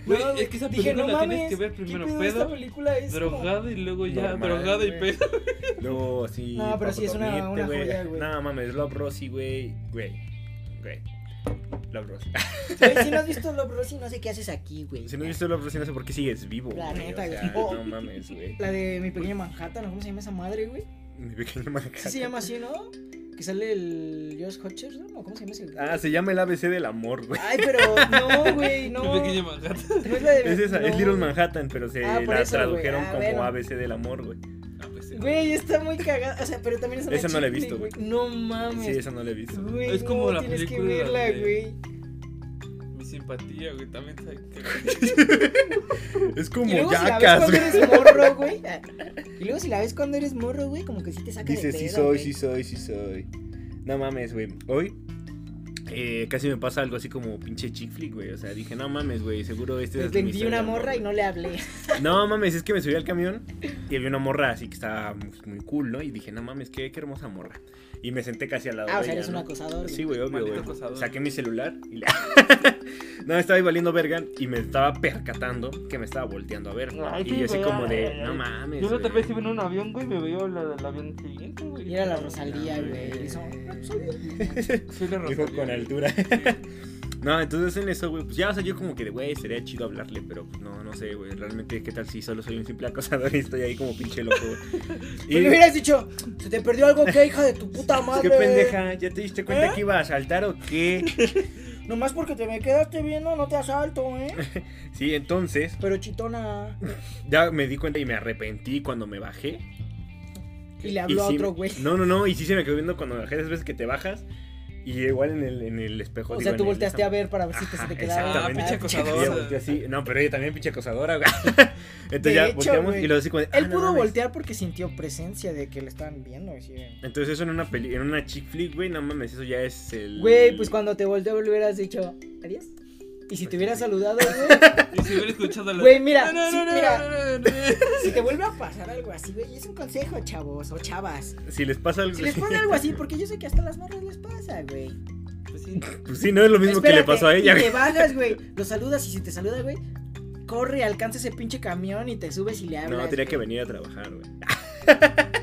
Güey, No, es que esa dije, película no la tienes mames, que ver ¿qué primero pedo? pedo, Esta película es. como- drogada y luego ya Normal, drogada y pedo. No, sí. No, pero sí es una- una joya, güey. No mames, Love Rosie, güey. Güey. Güey. Love Rosie. Güey, si no has visto Love Rosie, no sé qué haces aquí, güey. si no has visto Love Rosie, no sé por qué sigues vivo, La güey. neta, o güey. sea, Oh. no mames, güey. La de mi pequeña Manhattan, ¿o ¿cómo se llama esa madre, güey? Mi pequeño Manhattan. Sí se llama así, ¿no? Que sale el Josh Hutcherson, ¿o cómo se llama ese? Ah, se llama el ABC del amor, güey. Ay, pero no, güey, no. Mi pequeña Manhattan. No es la de. Es esa, es no. Little Manhattan, pero se Ah, la eso, tradujeron Ah, como bueno. ABC del amor, güey. Sí. Güey, está muy cagada. O sea, pero también es una Esa no la he visto, güey. No mames. Sí, esa no la he visto. Güey, Es como no, la tienes que película verla, de- güey. Mi simpatía, güey, también que. Es Y como luego si la ves Jackass, cuando güey. eres morro, güey. ah, Y luego si la ves cuando eres morro, güey, como que sí te saca Dice, de sí pedo, soy, güey. sí soy, sí soy. No mames, güey. Hoy eh, casi me pasa algo así como pinche chick flick, güey. O sea, dije, no mames, güey, seguro este es vendí una morra y no le hablé. No mames, es que me subí al camión y había una morra así que estaba muy, muy cool, ¿no? Y dije, no mames, qué, qué hermosa morra. Y me senté casi al lado Ah, o de sea, ella, eres un ¿no? acosador. Sí, güey, obvio, güey. acosador. Saqué mi celular y le... no, estaba ahí valiendo verga y me estaba percatando que me estaba volteando a ver. Ay, y sí, yo así como de, ay, no ay. mames, Yo la otra güey". vez iba en un avión, güey, me veo del avión siguiente, güey. Y era la Rosalía, No, güey. Soy la Dijo Rosalía. con güey. altura. No, entonces en eso, güey, pues ya, o sea, yo como que de, güey, sería chido hablarle, pero pues no, no sé, güey, realmente, ¿qué tal si solo soy un simple acosador y estoy ahí como pinche loco, güey? Y le hubieras dicho, ¿se te perdió algo qué, hija de tu puta madre? ¿Qué pendeja? ¿Ya te diste cuenta ¿Eh? que iba a saltar o qué? Nomás porque te me quedaste viendo, no te asalto, ¿eh? Sí, entonces Pero chitona. ya me di cuenta y me arrepentí cuando me bajé. Y le Y habló a sí otro me- güey. No, no, no, y sí se me quedó viendo cuando me bajé, esas veces que te bajas. Y igual en el, en el espejo. O digo, sea, tú el- volteaste a ver para ver si te, Ajá, se te quedaba. exactamente. Ah, pinche así. No, pero ella también pinche acosadora, güey. Entonces De ya hecho, volteamos y lo así como de, ah, Él no pudo voltear porque sintió presencia de que le estaban viendo. así Entonces eso en una peli, en una chick flick, güey, no mames, eso ya es el... Güey, pues cuando te volteó le hubieras dicho adiós. Y si te hubieras saludado, güey. Y si hubiera escuchado la... Güey, mira, No, no, sí, no, no, mira. no, no, no. Si te vuelve a pasar algo así, güey, es un consejo, chavos o chavas. Si les pasa algo... Si les pone algo así, porque yo sé que hasta las morras les pasa, güey. Pues sí. Pues sí, no es lo mismo que le pasó a ella, y te güey. bajas, güey. Lo saludas y si te saluda, güey, corre, alcanza ese pinche camión y te subes y le hablas. No, tenía que güey. venir a trabajar, güey.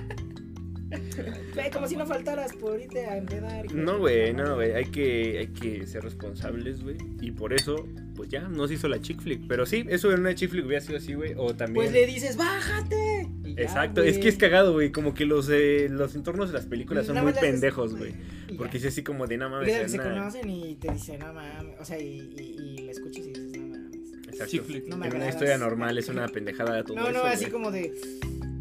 Güey, como si no faltaras por irte a empedar. No, güey, no, güey, hay que, hay que ser responsables, güey. Y por eso, pues ya, no se hizo la chick flick. Pero sí, eso en una chick flick hubiera sido así, güey. O también... Pues le dices, bájate. Ya, Exacto, es que es cagado, güey. Como que los, eh, los entornos de las películas son muy pendejos, güey. y ya. Porque es así como de nada mames. es se una- conocen y te dicen, no mames. O sea, y, y, y le escuchas y dices, no mames. Exacto. Chick flick. No me en una historia normal es una pendejada de todo No, no, eso, así güey. como de.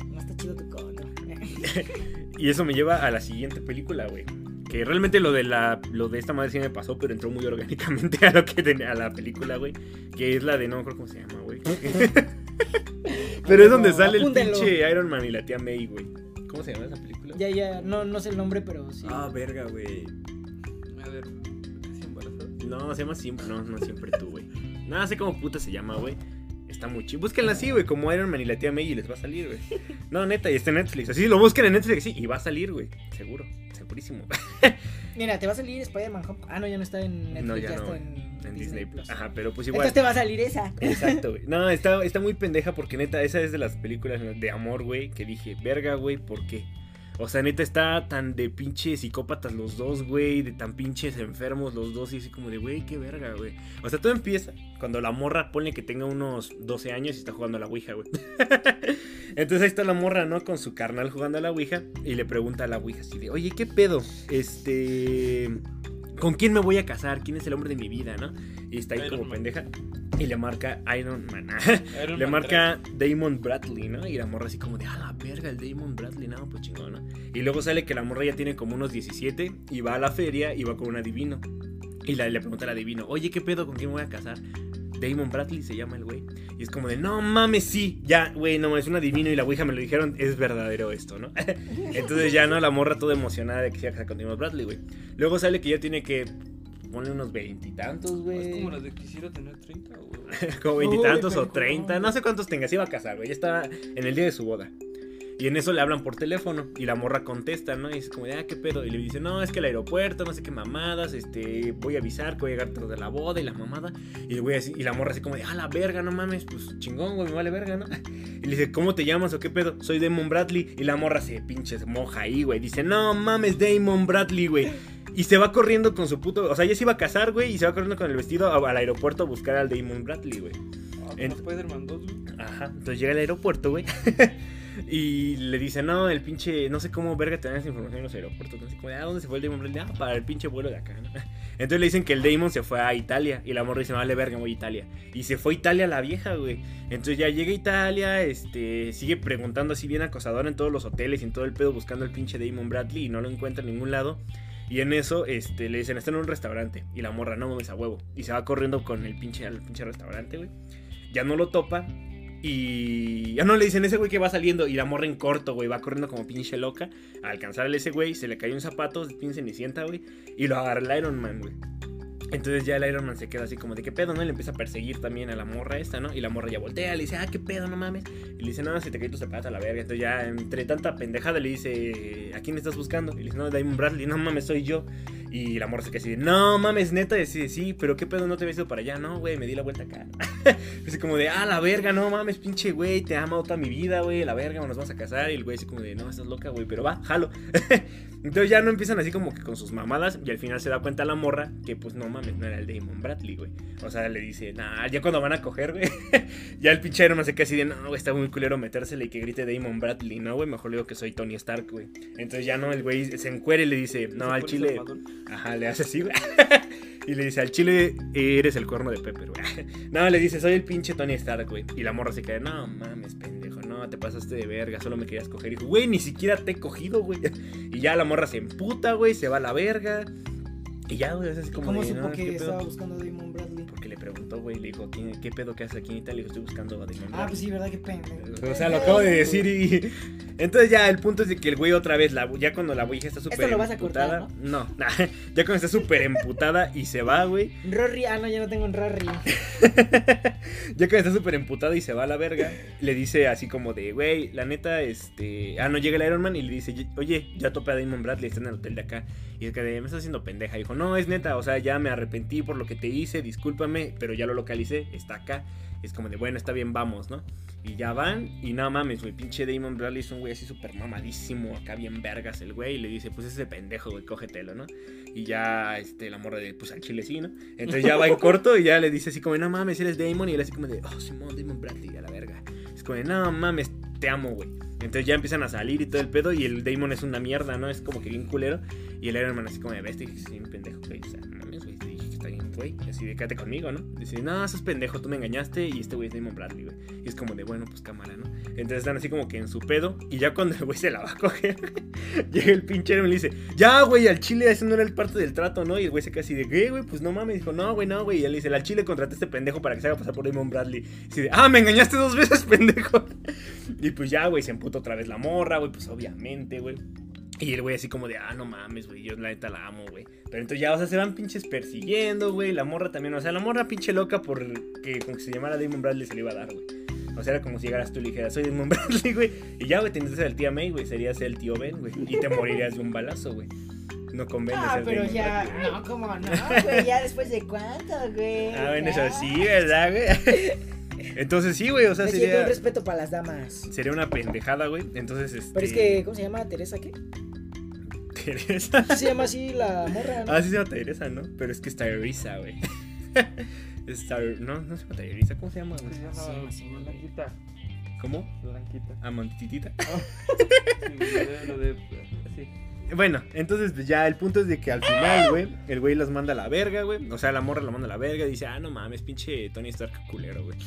No está chido tu cono. Y eso me lleva a la siguiente película, güey. Que realmente lo de la lo de esta madre sí me pasó, pero entró muy orgánicamente a lo que tenía a la película, güey. Que es la de no me acuerdo cómo se llama, güey. pero es donde No, sale el pinche Iron Man y la tía May, güey. ¿Cómo se llama esa película? Ya, ya, no, no sé el nombre, pero sí. Ah, verga, güey. A ver, casi embarazada. No, se llama siempre. No, no siempre tú, güey. Nada, sé cómo puta se llama, güey. Está muy chido. Búsquenla así, güey, como Iron Man y la tía May y les va a salir, güey. No, neta, y está en Netflix. Así lo busquen en Netflix, sí, y va a salir, güey. Seguro, segurísimo. Mira, te va a salir Spider-Man. Ah, no, ya no está en Netflix, No, ya ya, no, está en, En Disney Plus. Ajá, pero pues igual. Entonces te va a salir esa. Exacto, güey. No, está, está muy pendeja porque neta, esa es de las películas de amor, güey, que dije, verga, güey, ¿por qué? O sea, neta, está tan de pinches psicópatas los dos, güey, de tan pinches enfermos los dos, y así como de, güey, qué verga, güey. O sea, todo empieza cuando la morra pone que tenga unos 12 años y está jugando a la Ouija, güey. Entonces ahí está la morra, ¿no? Con su carnal jugando a la Ouija y le pregunta a la Ouija así de, oye, ¿qué pedo? Este... ¿Con quién me voy a casar? ¿Quién es el hombre de mi vida, no? Y está ahí Iron como Man. pendeja. Y le marca Iron Man. Iron le Man marca Damon Bradley, ¿no? Y la morra así como de, ah, la verga, el Damon Bradley, no, pues chingón, ¿no? Y luego sale que la morra ya tiene como unos 17 y va a la feria y va con un adivino. Y la- le pregunta al adivino, oye, ¿qué pedo? ¿Con quién me voy a casar? Damon Bradley se llama el güey. Y es como de, no mames, sí, ya, güey, no, es un adivino y la ouija me lo dijeron, es verdadero esto, ¿no? Entonces ya, ¿no? La morra toda emocionada de que se va a casar con Damon Bradley, güey. Luego sale que ya tiene que ponle unos veintitantos, Es güey. como la de quisiera tener 30, güey. Como veintitantos o treinta, no sé cuántos tenga, se iba a casar, güey. Ya estaba en el día de su boda. Y en eso le hablan por teléfono y la morra contesta, ¿no? Y es como de, ah, ¿qué pedo? Y le dice, no, es que el aeropuerto, no sé qué mamadas, este, voy a avisar que voy a llegar tras de la boda y la mamada. Y el güey así, y la morra así como de, ah, la verga, no mames, pues chingón, güey, me vale verga, ¿no? Y le dice, ¿cómo te llamas o qué pedo? Soy Damon Bradley. Y la morra se pinches moja ahí, güey. Dice, no mames, Damon Bradley, güey. Y se va corriendo con su puto. O sea, ella se iba a casar, güey. Y se va corriendo con el vestido al aeropuerto a buscar al Damon Bradley, güey. Ah, En- Spider-Man 2, güey. Ajá. Entonces llega al aeropuerto, güey. y le dice, no, el pinche. No sé cómo verga tener esa información en los aeropuertos. Entonces, como, ah, ¿dónde se fue el Damon Bradley? Ah, para el pinche vuelo de acá, ¿no? Entonces le dicen que el Damon se fue a Italia. Y la morra dice, no, vale verga, voy a Italia. Y se fue a Italia la vieja, güey. Entonces ya llega a Italia, este, sigue preguntando así bien acosador en todos los hoteles y en todo el pedo buscando al pinche Damon Bradley y no lo encuentra en ningún lado. Y en eso, este, le dicen, está en un restaurante. Y la morra, no mames a huevo. Y se va corriendo con el pinche, al pinche restaurante, güey. Ya no lo topa. Y ya no le dicen ese güey que va saliendo. Y la morra en corto, güey, va corriendo como pinche loca. A alcanzar a ese güey, se le cayó un zapato, pinche cenicienta, güey. Y lo agarra el Iron Man, güey. Entonces ya el Iron Man se queda así como de qué pedo, ¿no? Y le empieza a perseguir también a la morra esta, ¿no? Y la morra ya voltea, le dice, ah, qué pedo, no mames. Y le dice, no, se te cayó tu zapato a la verga. Entonces ya entre tanta pendejada le dice, ¿a quién estás buscando? Y le dice, no, Diamond Bradley, no mames, soy yo. Y la morra se queda así, de, no mames, neta, y dice, sí, pero qué pedo, no te habías ido para allá, no, güey, me di la vuelta acá. así como de, ah, la verga, no mames, pinche güey, te amo toda mi vida, güey, la verga, nos vamos a casar. Y el güey así como de, no, estás loca, güey, pero va, jalo. Entonces ya no empiezan así como que con sus mamadas y al final se da cuenta la morra que pues no mames, no era el Damon Bradley, güey. O sea, le dice, nah, ya cuando van a coger, güey, ya el pinche Iron Man se queda así de, no, güey, está muy culero metérsele y que grite Damon Bradley, no, güey, mejor le digo que soy Tony Stark, güey. Entonces ya no, el güey se encuera y le dice, no, al chile. Ajá, le hace así, güey. Y le dice, al chile eres el cuerno de Pepper, güey. No, le dice, soy el pinche Tony Stark, güey. Y la morra se queda, no mames, pendejo, no, te pasaste de verga, solo me querías coger. Y dijo, güey, ni siquiera te he cogido, güey. Y ya la morra se emputa, güey, se va a la verga. Y ya, güey, es así como ¿Cómo de, supo "No, que ¿qué pedo?". estaba buscando a Damon Bradley? Güey, le dijo, ¿qué, qué pedo que haces aquí en Italia? Le dijo, estoy buscando a Damon Ah, Bradley". pues sí, ¿verdad? Qué pendejo. O sea, lo acabo de decir y... Entonces ya el punto es de que el güey otra vez, la, ya cuando la hija está súper Esto lo vas a cortar, emputada... No, nah, ya cuando está súper emputada y se va, güey. Rory, ah, no, ya no tengo un Rory. ya cuando está súper emputada y se va a la verga, le dice así como de, güey, la neta, este... Ah, no, llega el Iron Man y le dice, oye, ya topé a Damon Bradley, está en el hotel de acá. Y es que me está haciendo pendeja. Dijo, no, es neta, o sea, ya me arrepentí por lo que te hice, discúlpame, pero ya lo localicé, está acá. Es como de, bueno, está bien, vamos, ¿no? Y ya van, y nada mames, güey, pinche Damon Bradley es un güey así súper mamadísimo, acá bien vergas el güey, y le dice, pues ese pendejo, güey, cógetelo, ¿no? Y ya, este, la morra de, pues al chile sí, ¿no? Entonces ya va en corto y ya le dice así como, no mames, eres Damon, y él así como de, oh, Simón, Damon Bradley, a la verga. Es como de, no mames, te amo, güey. Entonces ya empiezan a salir y todo el pedo, y el Damon es una mierda, ¿no? Es como que bien culero. Y el Iron Man así como de, te dije, sí, un pendejo, güey, o sea, no mames, güey, güey. Así de, quédate conmigo, ¿no? Dice, no, sos pendejo, tú me engañaste, y este güey es Damon Bradley, güey. Y es como de, bueno, pues cámara, ¿no? Entonces están así como que en su pedo. Y ya cuando el güey se la va a coger, llega el pinche y le dice, ya, güey, al chile ese no era el parte del trato, ¿no? Y el güey se queda así de, ¿qué, güey? Pues no mames. Dijo, no, güey, no, güey. Y él dice, al chile contraté a este pendejo para que se haga pasar por Damon Bradley. Y así de, ah, me engañaste dos veces, pendejo. Y pues ya, güey, se emputa otra vez la morra, güey, pues obviamente, güey. Y el güey así como de, ah, no mames, güey, yo la neta la amo, güey. Pero entonces ya, o sea, se van pinches persiguiendo, güey. La morra también, o sea, la morra pinche loca porque como que se llamara Damon Bradley se le iba a dar, güey. O sea, era como si llegaras tú y le dijeras, soy Damon Bradley, güey. Y ya, güey, tendrías el tío May, güey. Serías el tío Ben, güey. Y te morirías de un balazo, güey. No conviene Ah, ser pero Damon ya, Bradley, no, ¿cómo no, güey? Ya después de cuánto, güey. Ah, bueno, eso sí, ¿verdad, güey? Entonces sí, güey, o sea, Me siento un sería, respeto para las damas. sería una pendejada, güey. Entonces, este... Pero es que, ¿cómo se llama? ¿Teresa qué? Teresa. Se llama así la morra, ¿no? Ah, sí se llama Teresa, ¿no? Pero es que es Tyresa, güey. Es Tyr- No, no se llama Tyresa, ¿cómo se llama? Se llama Sí, sí. Blanquita. ¿Cómo? Blanquita. Amantitita. Sí, lo de. Sí. Bueno, entonces pues, ya el punto es de que al final, güey, el güey los manda a la verga, güey. O sea, la morra la manda a la verga y dice, ah, no mames, pinche Tony Stark culero, güey.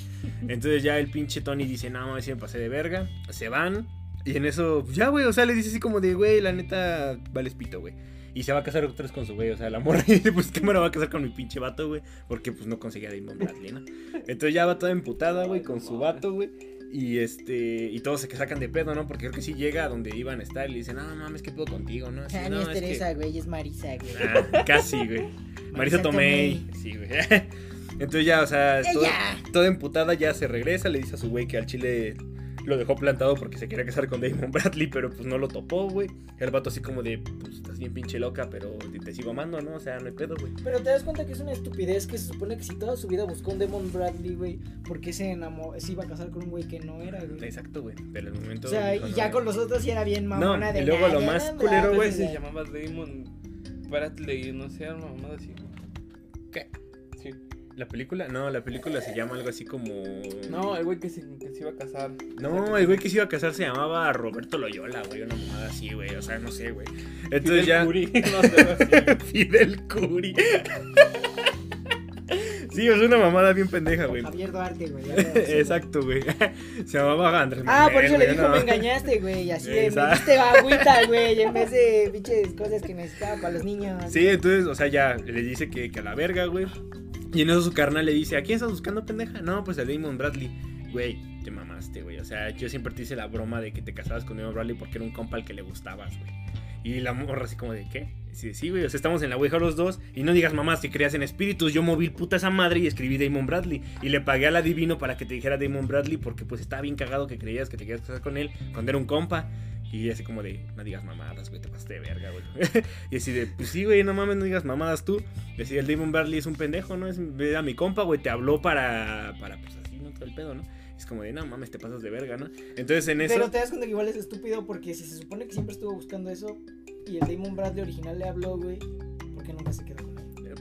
Entonces ya el pinche Tony dice, no mames, me pasé de verga. Se van. Y en eso, pues, ya, güey, o sea, le dice así como de, güey, la neta, vale pito, güey. Y se va a casar otra vez con su güey, o sea, la morra dice, pues, ¿qué me la va a casar con mi pinche vato, güey? Porque, pues, no conseguía Damon Bradley, ¿no? Entonces ya va toda emputada, güey, con su vato, güey. Y este, y todos se que sacan de pedo, ¿no? Porque creo que sí llega a donde iban a estar y le dicen, no mames, ¿qué pedo contigo, no? Así, Ah, "No, es es que- Teresa, güey, es Marisa, güey. Ah, casi, güey. Marisa Marisa Tomei. Tomei. Sí, güey. Entonces ya, o sea, toda emputada ya se regresa, le dice a su güey que al chile lo dejó plantado porque se quería casar con Damon Bradley, pero pues no lo topó, güey. El vato así como de, pues estás bien pinche loca, pero te, te sigo amando, ¿no? O sea, no hay pedo, güey. Pero te das cuenta que es una estupidez que se supone que si toda su vida buscó un Demon Bradley, güey, ¿por qué se enamoró, se iba a casar con un güey que no era, güey? Exacto, güey. Pero el momento... O sea, dijo, y no, ya con los otros sí era bien mamona No, de y luego lo "Nah, más culero, Bradley", güey, Se llamaba Damon Bradley, no sé, una mamada así. ¿Qué? ¿La película? No, la película se llama algo así como... No, el güey que se, que se iba a casar. No, el güey que se iba a casar se llamaba Roberto Loyola, güey, una mamada así, güey, o sea, no sé, güey. Entonces Fidel ya... Curi, no sé. Fidel Curi. Sí, es una mamada bien pendeja, güey. Javier Duarte, güey. Exacto, güey. Se llamaba Andrés Ah, por eso le dijo, no. me engañaste, güey. Y así de, me diste agüita, güey. En vez de pinches cosas que necesitaba para los niños. Sí, entonces, o sea, ya le dice que, que a la verga, güey. Y en eso su carnal le dice, ¿a quién estás buscando, pendeja? No, pues a Damon Bradley. Güey, te mamaste, güey. O sea, yo siempre te hice la broma de que te casabas con Damon Bradley porque era un compa al que le gustabas, güey. Y la morra así como de, ¿qué? Sí, sí, güey, o sea, estamos en la Ouija los dos y no digas mamás que creas en espíritus. Yo moví puta esa madre y escribí Damon Bradley. Y le pagué al adivino para que te dijera Damon Bradley porque pues estaba bien cagado que creías que te querías casar con él cuando era un compa. Y así como de, no digas mamadas, güey, te pasaste de verga, güey. y así de, pues sí, güey, no mames, no digas mamadas tú. Decía, el Damon Bradley es un pendejo, ¿no? Es, era mi compa, güey, te habló para, para, pues así, ¿no? Todo el pedo, ¿no? Es como de, no mames, te pasas de verga, ¿no? Entonces en eso... Pero te das cuenta que igual es estúpido porque si se supone que siempre estuvo buscando eso y el Damon Bradley original le habló, güey, ¿por qué nunca se quedó?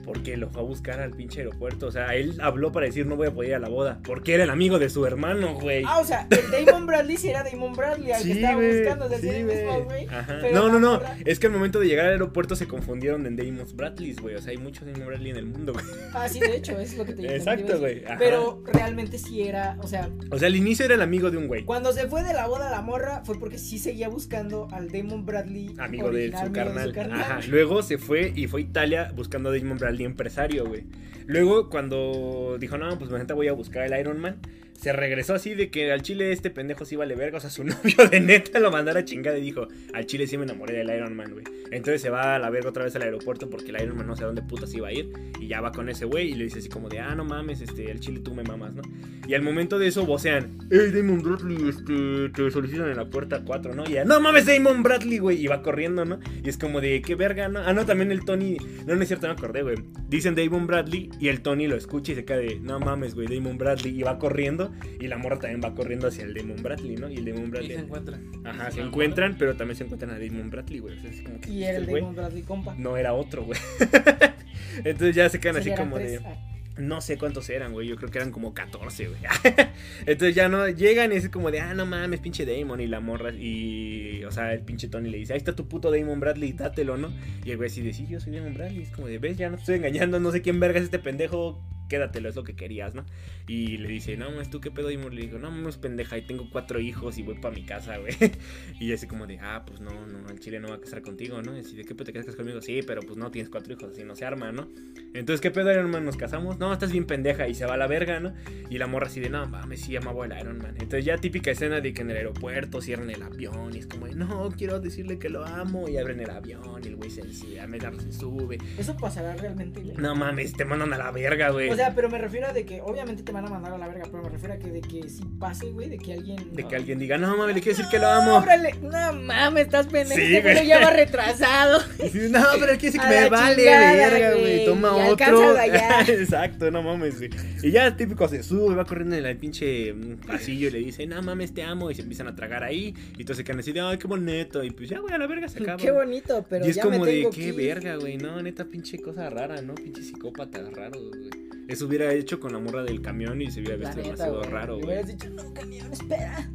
Porque lo fue a buscar al pinche aeropuerto. O sea, él habló para decir no voy a poder ir a la boda. Porque era el amigo de su hermano, güey. Ah, o sea, el Damon Bradley sí era Damon Bradley, al que estaba buscando, sea, sí, sí, el mismo, güey. No, no, no. Es que al momento de llegar al aeropuerto se confundieron en Damon Bradleys, güey. O sea, hay muchos Damon Bradley en el mundo, güey. Ah, sí, de hecho, es lo que te te Exacto, a güey. Pero realmente sí era, o sea, O sea, al inicio era el amigo de un güey. cuando se fue de la boda la morra fue porque sí seguía buscando al Damon Bradley. Amigo de su amigo carnal. de su carnal. Ajá. Luego se fue y fue a Italia buscando a Damon Bradley empresario, güey. Luego cuando dijo, no, pues neta voy a buscar el Iron Man. Se regresó así de que al chile este pendejo sí vale verga. O sea, su novio de neta lo mandara a chingada y dijo, al chile sí me enamoré del Iron Man, güey. Entonces se va a la verga otra vez al aeropuerto porque el Iron Man no sé a dónde putas iba a ir. Y ya va con ese güey y le dice así como de, ah, no mames, este, al chile tú me mamas, ¿no? Y al momento de eso vocean, hey Damon Bradley, este, te solicitan en la puerta 4, ¿no? Y ya, no mames Damon Bradley, güey. Y va corriendo, ¿no? Y es como de, qué verga, ¿no? Ah, no, también el Tony, no, no es cierto, me acordé, güey. Dicen Damon Bradley y el Tony lo escucha y se queda de, no mames, güey, Damon Bradley. Y va corriendo y la morra también va corriendo hacia el Damon Bradley, ¿no? Y el Damon Y Bradley. se encuentran. Ajá, se Se encuentran, pero también se encuentran a Damon Bradley, güey. O sea, es como que Y era el Damon Bradley compa. no era otro, güey. Entonces ya se quedan así como tres. de. Ah, No sé cuántos eran, güey. Yo creo que eran como 14, güey. Entonces ya no llegan y es como de, ah, no mames, pinche Damon. Y la morra, y. O sea, el pinche Tony le dice, ahí está tu puto Damon Bradley, dátelo, ¿no? Y el güey así de, sí, yo soy Damon Bradley. Es como de, ves, ya no te estoy engañando, no sé quién verga es este pendejo. Quédatelo, es lo que querías, ¿no? Y le dice, no, mames, ¿tú qué pedo? Damon le dijo, no, mames, pendeja, y tengo cuatro hijos y voy para mi casa, güey. Y así como de, ah, pues no, no, el chile no va a casar contigo, ¿no? Y así de, ¿qué pedo te casas conmigo? Sí, pero pues no, tienes cuatro hijos, así no se arma, ¿no? Entonces, ¿qué pedo, Iron Man? ¿Nos casamos? No, estás bien pendeja y se va a la verga, ¿no? Y la morra así de, no, mames, sí, amaba el Iron Man. Entonces, ya típica escena de que en el aeropuerto cierran el avión y es como, de, no, quiero decirle que lo amo. Y abren el avión y el güey se, se, se sube. Eso pasará realmente. No mames, te mandan a la verga, güey. O sea, pero me refiero a de que obviamente te van a mandar a la verga, pero me refiero a que de que si pase, güey, de que alguien. de que alguien diga, no, mames, le quiero decir que lo amo. ¡Órale! No mames, estás pendejo. Sí, este ya va retrasado. No, pero es que sí que me vale chingada, verga, güey. Toma y otro. allá. Exacto, no mames, güey. Y ya típico se sube, va corriendo en el pinche mm, pasillo y le dice, no mames, te amo. Y se empiezan a tragar ahí. Y se quedan así de, ay, qué bonito. Y pues ya, güey, a la verga se acaba. Qué bonito, pero y es ya como me de, tengo qué que ir. verga, güey. No, neta, pinche cosa rara, ¿no? Pinche psicópata raro, güey. Eso hubiera hecho con la morra del camión y se hubiera visto neta, demasiado güey. raro, güey. hubieras dicho, no, camión, espera.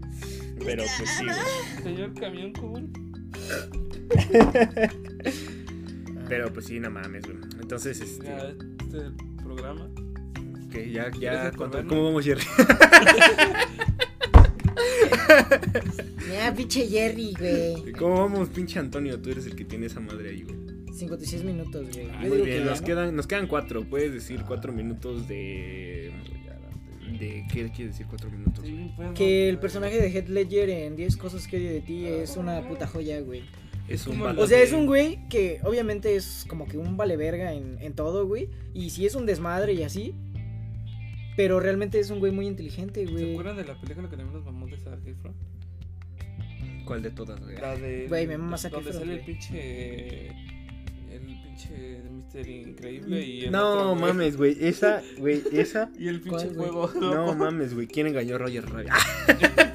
Pero pues sí, güey. Señor camión cool. Pero pues sí, no mames, güey. Entonces, este. Ya, este programa. Que ya, ¿Quieres ya. ¿cuánto- ¿Cómo vamos, Jerry? Ya, pinche Jerry, güey. ¿Cómo vamos, pinche Antonio? Tú eres el que tiene esa madre ahí, güey. 56 minutos, güey. Ah, Yo muy digo bien, que ya, nos ¿no? quedan, nos quedan cuatro. Puedes decir cuatro minutos de. de ¿Qué quiere decir cuatro minutos? güey? Que el personaje de Heath Ledger en 10 cosas que odio de ti es una puta joya, güey. Es un O sea, es un güey que obviamente es como que un vale verga en, en todo, güey. Y sí es un desmadre y así. Pero realmente es un güey muy inteligente, ¿Se güey. acuerdan de la película que también nos mamó de Zac Efron? ¿Cuál de todas, güey? La de. Güey, me Zac Donde sale el pinche. Pinche Mr. Increíble y el No mames, güey. Esa, güey, esa. Y el pinche juego. No mames, güey. ¿Quién engañó a Roger Rabbit?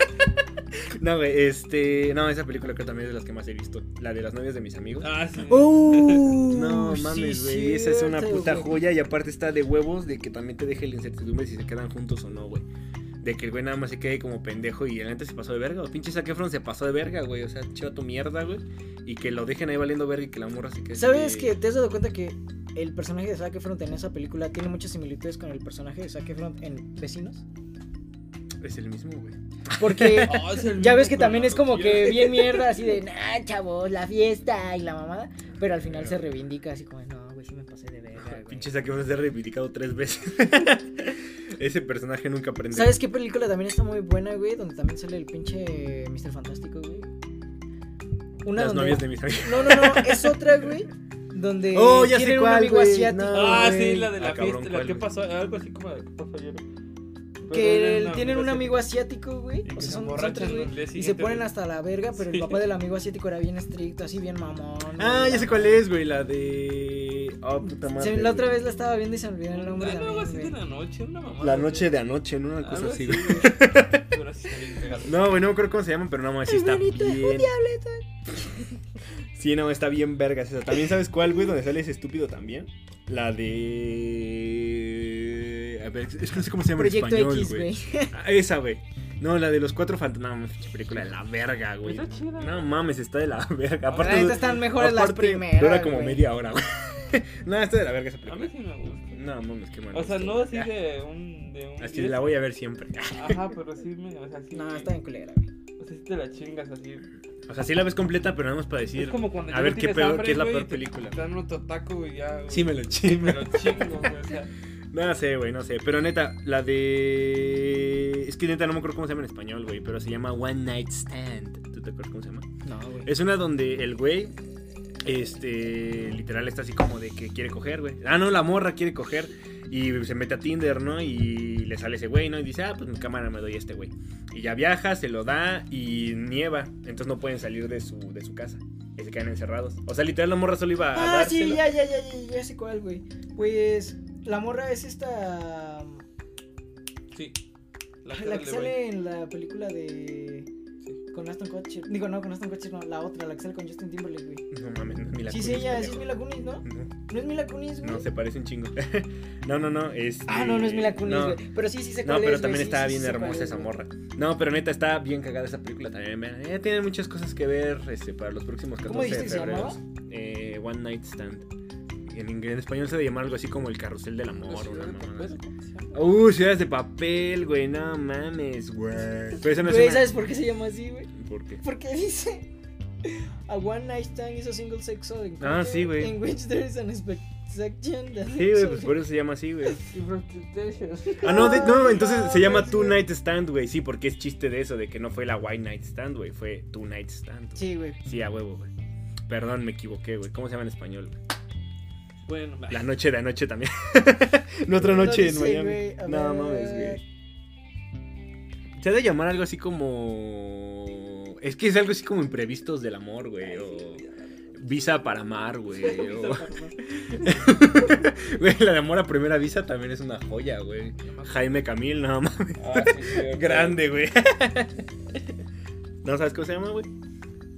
No, güey, este. No, esa película creo también es de las que más he visto. La de las novias de mis amigos. Ah, sí. ¡Uh! No mames, güey. esa es una puta joya. Y aparte está de huevos de que también te deje la incertidumbre si se quedan juntos o no, güey. De que el güey nada más se quede como pendejo y el antes se pasó de verga. O pinche Zac Efron se pasó de verga, güey. O sea, chiva tu mierda, güey. Y que lo dejen ahí valiendo verga y que la morra se quede. ¿Sabes que te has dado cuenta que el personaje de Zac Efron en esa película tiene muchas similitudes con el personaje de Zac Efron en Vecinos? Es el mismo, güey. Porque el ya ves que también es como que bien mierda, así de, nah, chavos, la fiesta y la mamada. Pero al final se reivindica así como, no, güey, sí me pasé de güey. Pinche Zac Efron se ha reivindicado tres veces. Ese personaje nunca aprende. ¿Sabes qué película también está muy buena, güey? Donde también sale el pinche Mr. Fantástico, güey. Una Las donde- novias de mis amigos. No, no, no, es otra, güey. Donde Oh, ya sé tienen un amigo güey. asiático. No, Ah, güey. sí, la de la Ah, cabrón, fiesta. ¿cuál, La que pasó. Algo así como la que pasó ayer. Que tienen un amigo asiático, güey. Que O sea, son, son emborrachan tres, güey. Y se ponen hasta la verga, pero Sí. el papá del amigo asiático era bien estricto, así bien mamón. Ah, güey. ya sé cuál es, güey. La de. Oh, puta madre. Se- la otra vez la estaba viendo y se me olvidó el nombre Ah, no, así de la noche, una mamá. La noche de anoche, ¿no? Una cosa así, güey. No, güey, no me acuerdo cómo se llaman, pero no, mames, sí está un bien. diablito. Sí, no, está bien vergas esa. También sabes cuál, güey, donde sale ese estúpido también. La de. A ver, es que no sé cómo se llama Proyecto en español, güey. Ah, esa, güey. No, la de los cuatro fantasmas. No, película de la verga, güey. Está chida. No mames, está de la verga. Aparte, están mejores las aparte, primeras. Dura como güey. media hora, güey. no, está de la verga esa A mí película. sí me gusta. No, mames, qué mal. O sea, gusto, no así de un. De un Así la voy a ver siempre. Ajá, pero sí me. O sea, sí. No, me- está bien culera, güey. O sea, sí te la chingas así. O sea, sí la ves completa, pero nada más para decir. es como cuando a ver qué peor, hambre, qué es la peor y película. Te dan otro taco, güey, ya. güey. Sí, me lo Sí, me chingo. lo chingo, güey. O sea, No sé, güey, no sé. Pero neta, la de. Es que neta no me acuerdo cómo se llama en español, güey. Pero se llama One Night Stand. ¿Tú te acuerdas cómo se llama? No, güey. Es una donde el güey. Este. Literal está así como de que quiere coger, güey. Ah, no, la morra quiere coger. Y se mete a Tinder, ¿no? Y le sale ese güey, ¿no? Y dice, ah, pues mi cámara me doy a este güey. Y ya viaja, se lo da y nieva. Entonces no pueden salir de su, de su casa. Y se quedan encerrados. O sea, literal la morra solo iba a Ah, sí, ya, ya, ya, ya, ya sé cuál, güey. Pues la morra es esta. sí. La, cara que sale en la película de. Con Aston Kutcher. Digo, no, con Aston Kutcher, no. La otra, la que sale con Justin Timberlake, güey. No mames, no es Mila Sí, sí, Kunis, ella, sí es. Mila Kunis, ¿no? No. No es Mila Kunis, güey. No, se parece un chingo. no, no, no. Es, Ah, no, no es Mila Kunis, no. güey. Pero sí, sí sé No, pero es, también güey, sí, bien sí hermosa es, esa morra. No, pero neta, está bien cagada esa película también. Eh, tiene muchas cosas que ver este, para los próximos 14 ¿Cómo de se febrero. Eh, One Night Stand. En, en español se debe llamar algo así como el carrusel del amor. ciudad Una de. Uh, ciudades de papel, güey. No mames, güey. Pero esa no es una- ¿sabes por qué se llama así, güey? ¿Por qué? Porque dice. A one night stand is a single sexual encounter Ah, sí, güey. In which there is an expectation that Sí, güey, pues por eso se llama así, güey. Ah, no, de- no, entonces se llama pues, Two. Night Stand, güey. Sí, porque es chiste de eso, de que no fue la White Night Stand, güey. Fue Two Night Stand. Sí, güey. Sí, a huevo, güey. Perdón, me equivoqué, güey. ¿Cómo se llama en español? güey? Bueno, La noche de anoche también. no otra No noche en Miami. No mames, güey. Se ha de llamar algo así como. Es que es algo así como imprevistos del amor, güey. O visa para amar, güey. o- Güey, la de amor a primera vista también es una joya, güey. Jaime Camil, no mames. Ah, sí, sí, ok. Grande, güey. ¿No sabes cómo se llama, güey?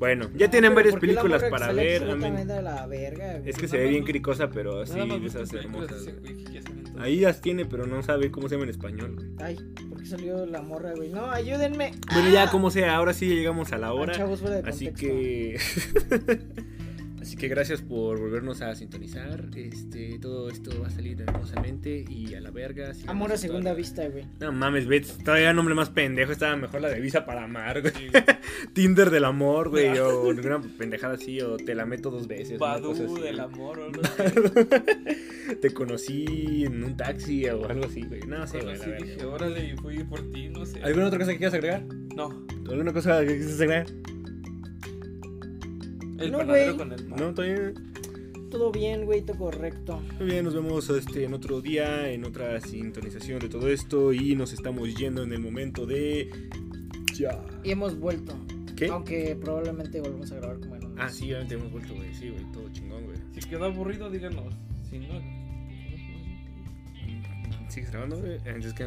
Bueno, ya tienen varias ¿por qué la películas para ver. la verga? Es que se ve bien cricosa, pero así, de esas hermosas. Ahí las tiene, pero no sabe cómo se llama en español, güey. Ay, ¿por qué salió la morra, güey? No, ayúdenme. Bueno, ya Ah. como sea, ahora sí llegamos a la Ah, hora. chavos Así que. Así que gracias por volvernos a sintonizar. Este, todo esto va a salir hermosamente y a la verga. Amor a segunda vista, güey. No mames, güey. Todavía nombre más pendejo. Estaba mejor la de Visa para amar, güey. Sí, güey. Tinder del amor, güey. O alguna pendejada así. O te la meto dos veces. una así. del amor o algo así. Te conocí en un taxi o algo así, güey. No sé, güey. verga. dije, órale, y fui por ti, no sé. ¿Alguna otra cosa que quieras agregar? No, ¿Alguna cosa que quieras agregar? El No, panadero güey. con el pan. No, todavía. Todo bien, güey, todo correcto. Muy bien, nos vemos este, en otro día, en otra sintonización de todo esto y nos estamos yendo en el momento de... Ya. Y hemos vuelto. ¿Qué? Aunque probablemente volvemos a grabar como en un Ah, sí, obviamente hemos vuelto, güey. Sí, güey, todo chingón, güey. Si quedó aburrido, díganos. Si no, ¿Sigues grabando, güey? Entonces, ¿qué?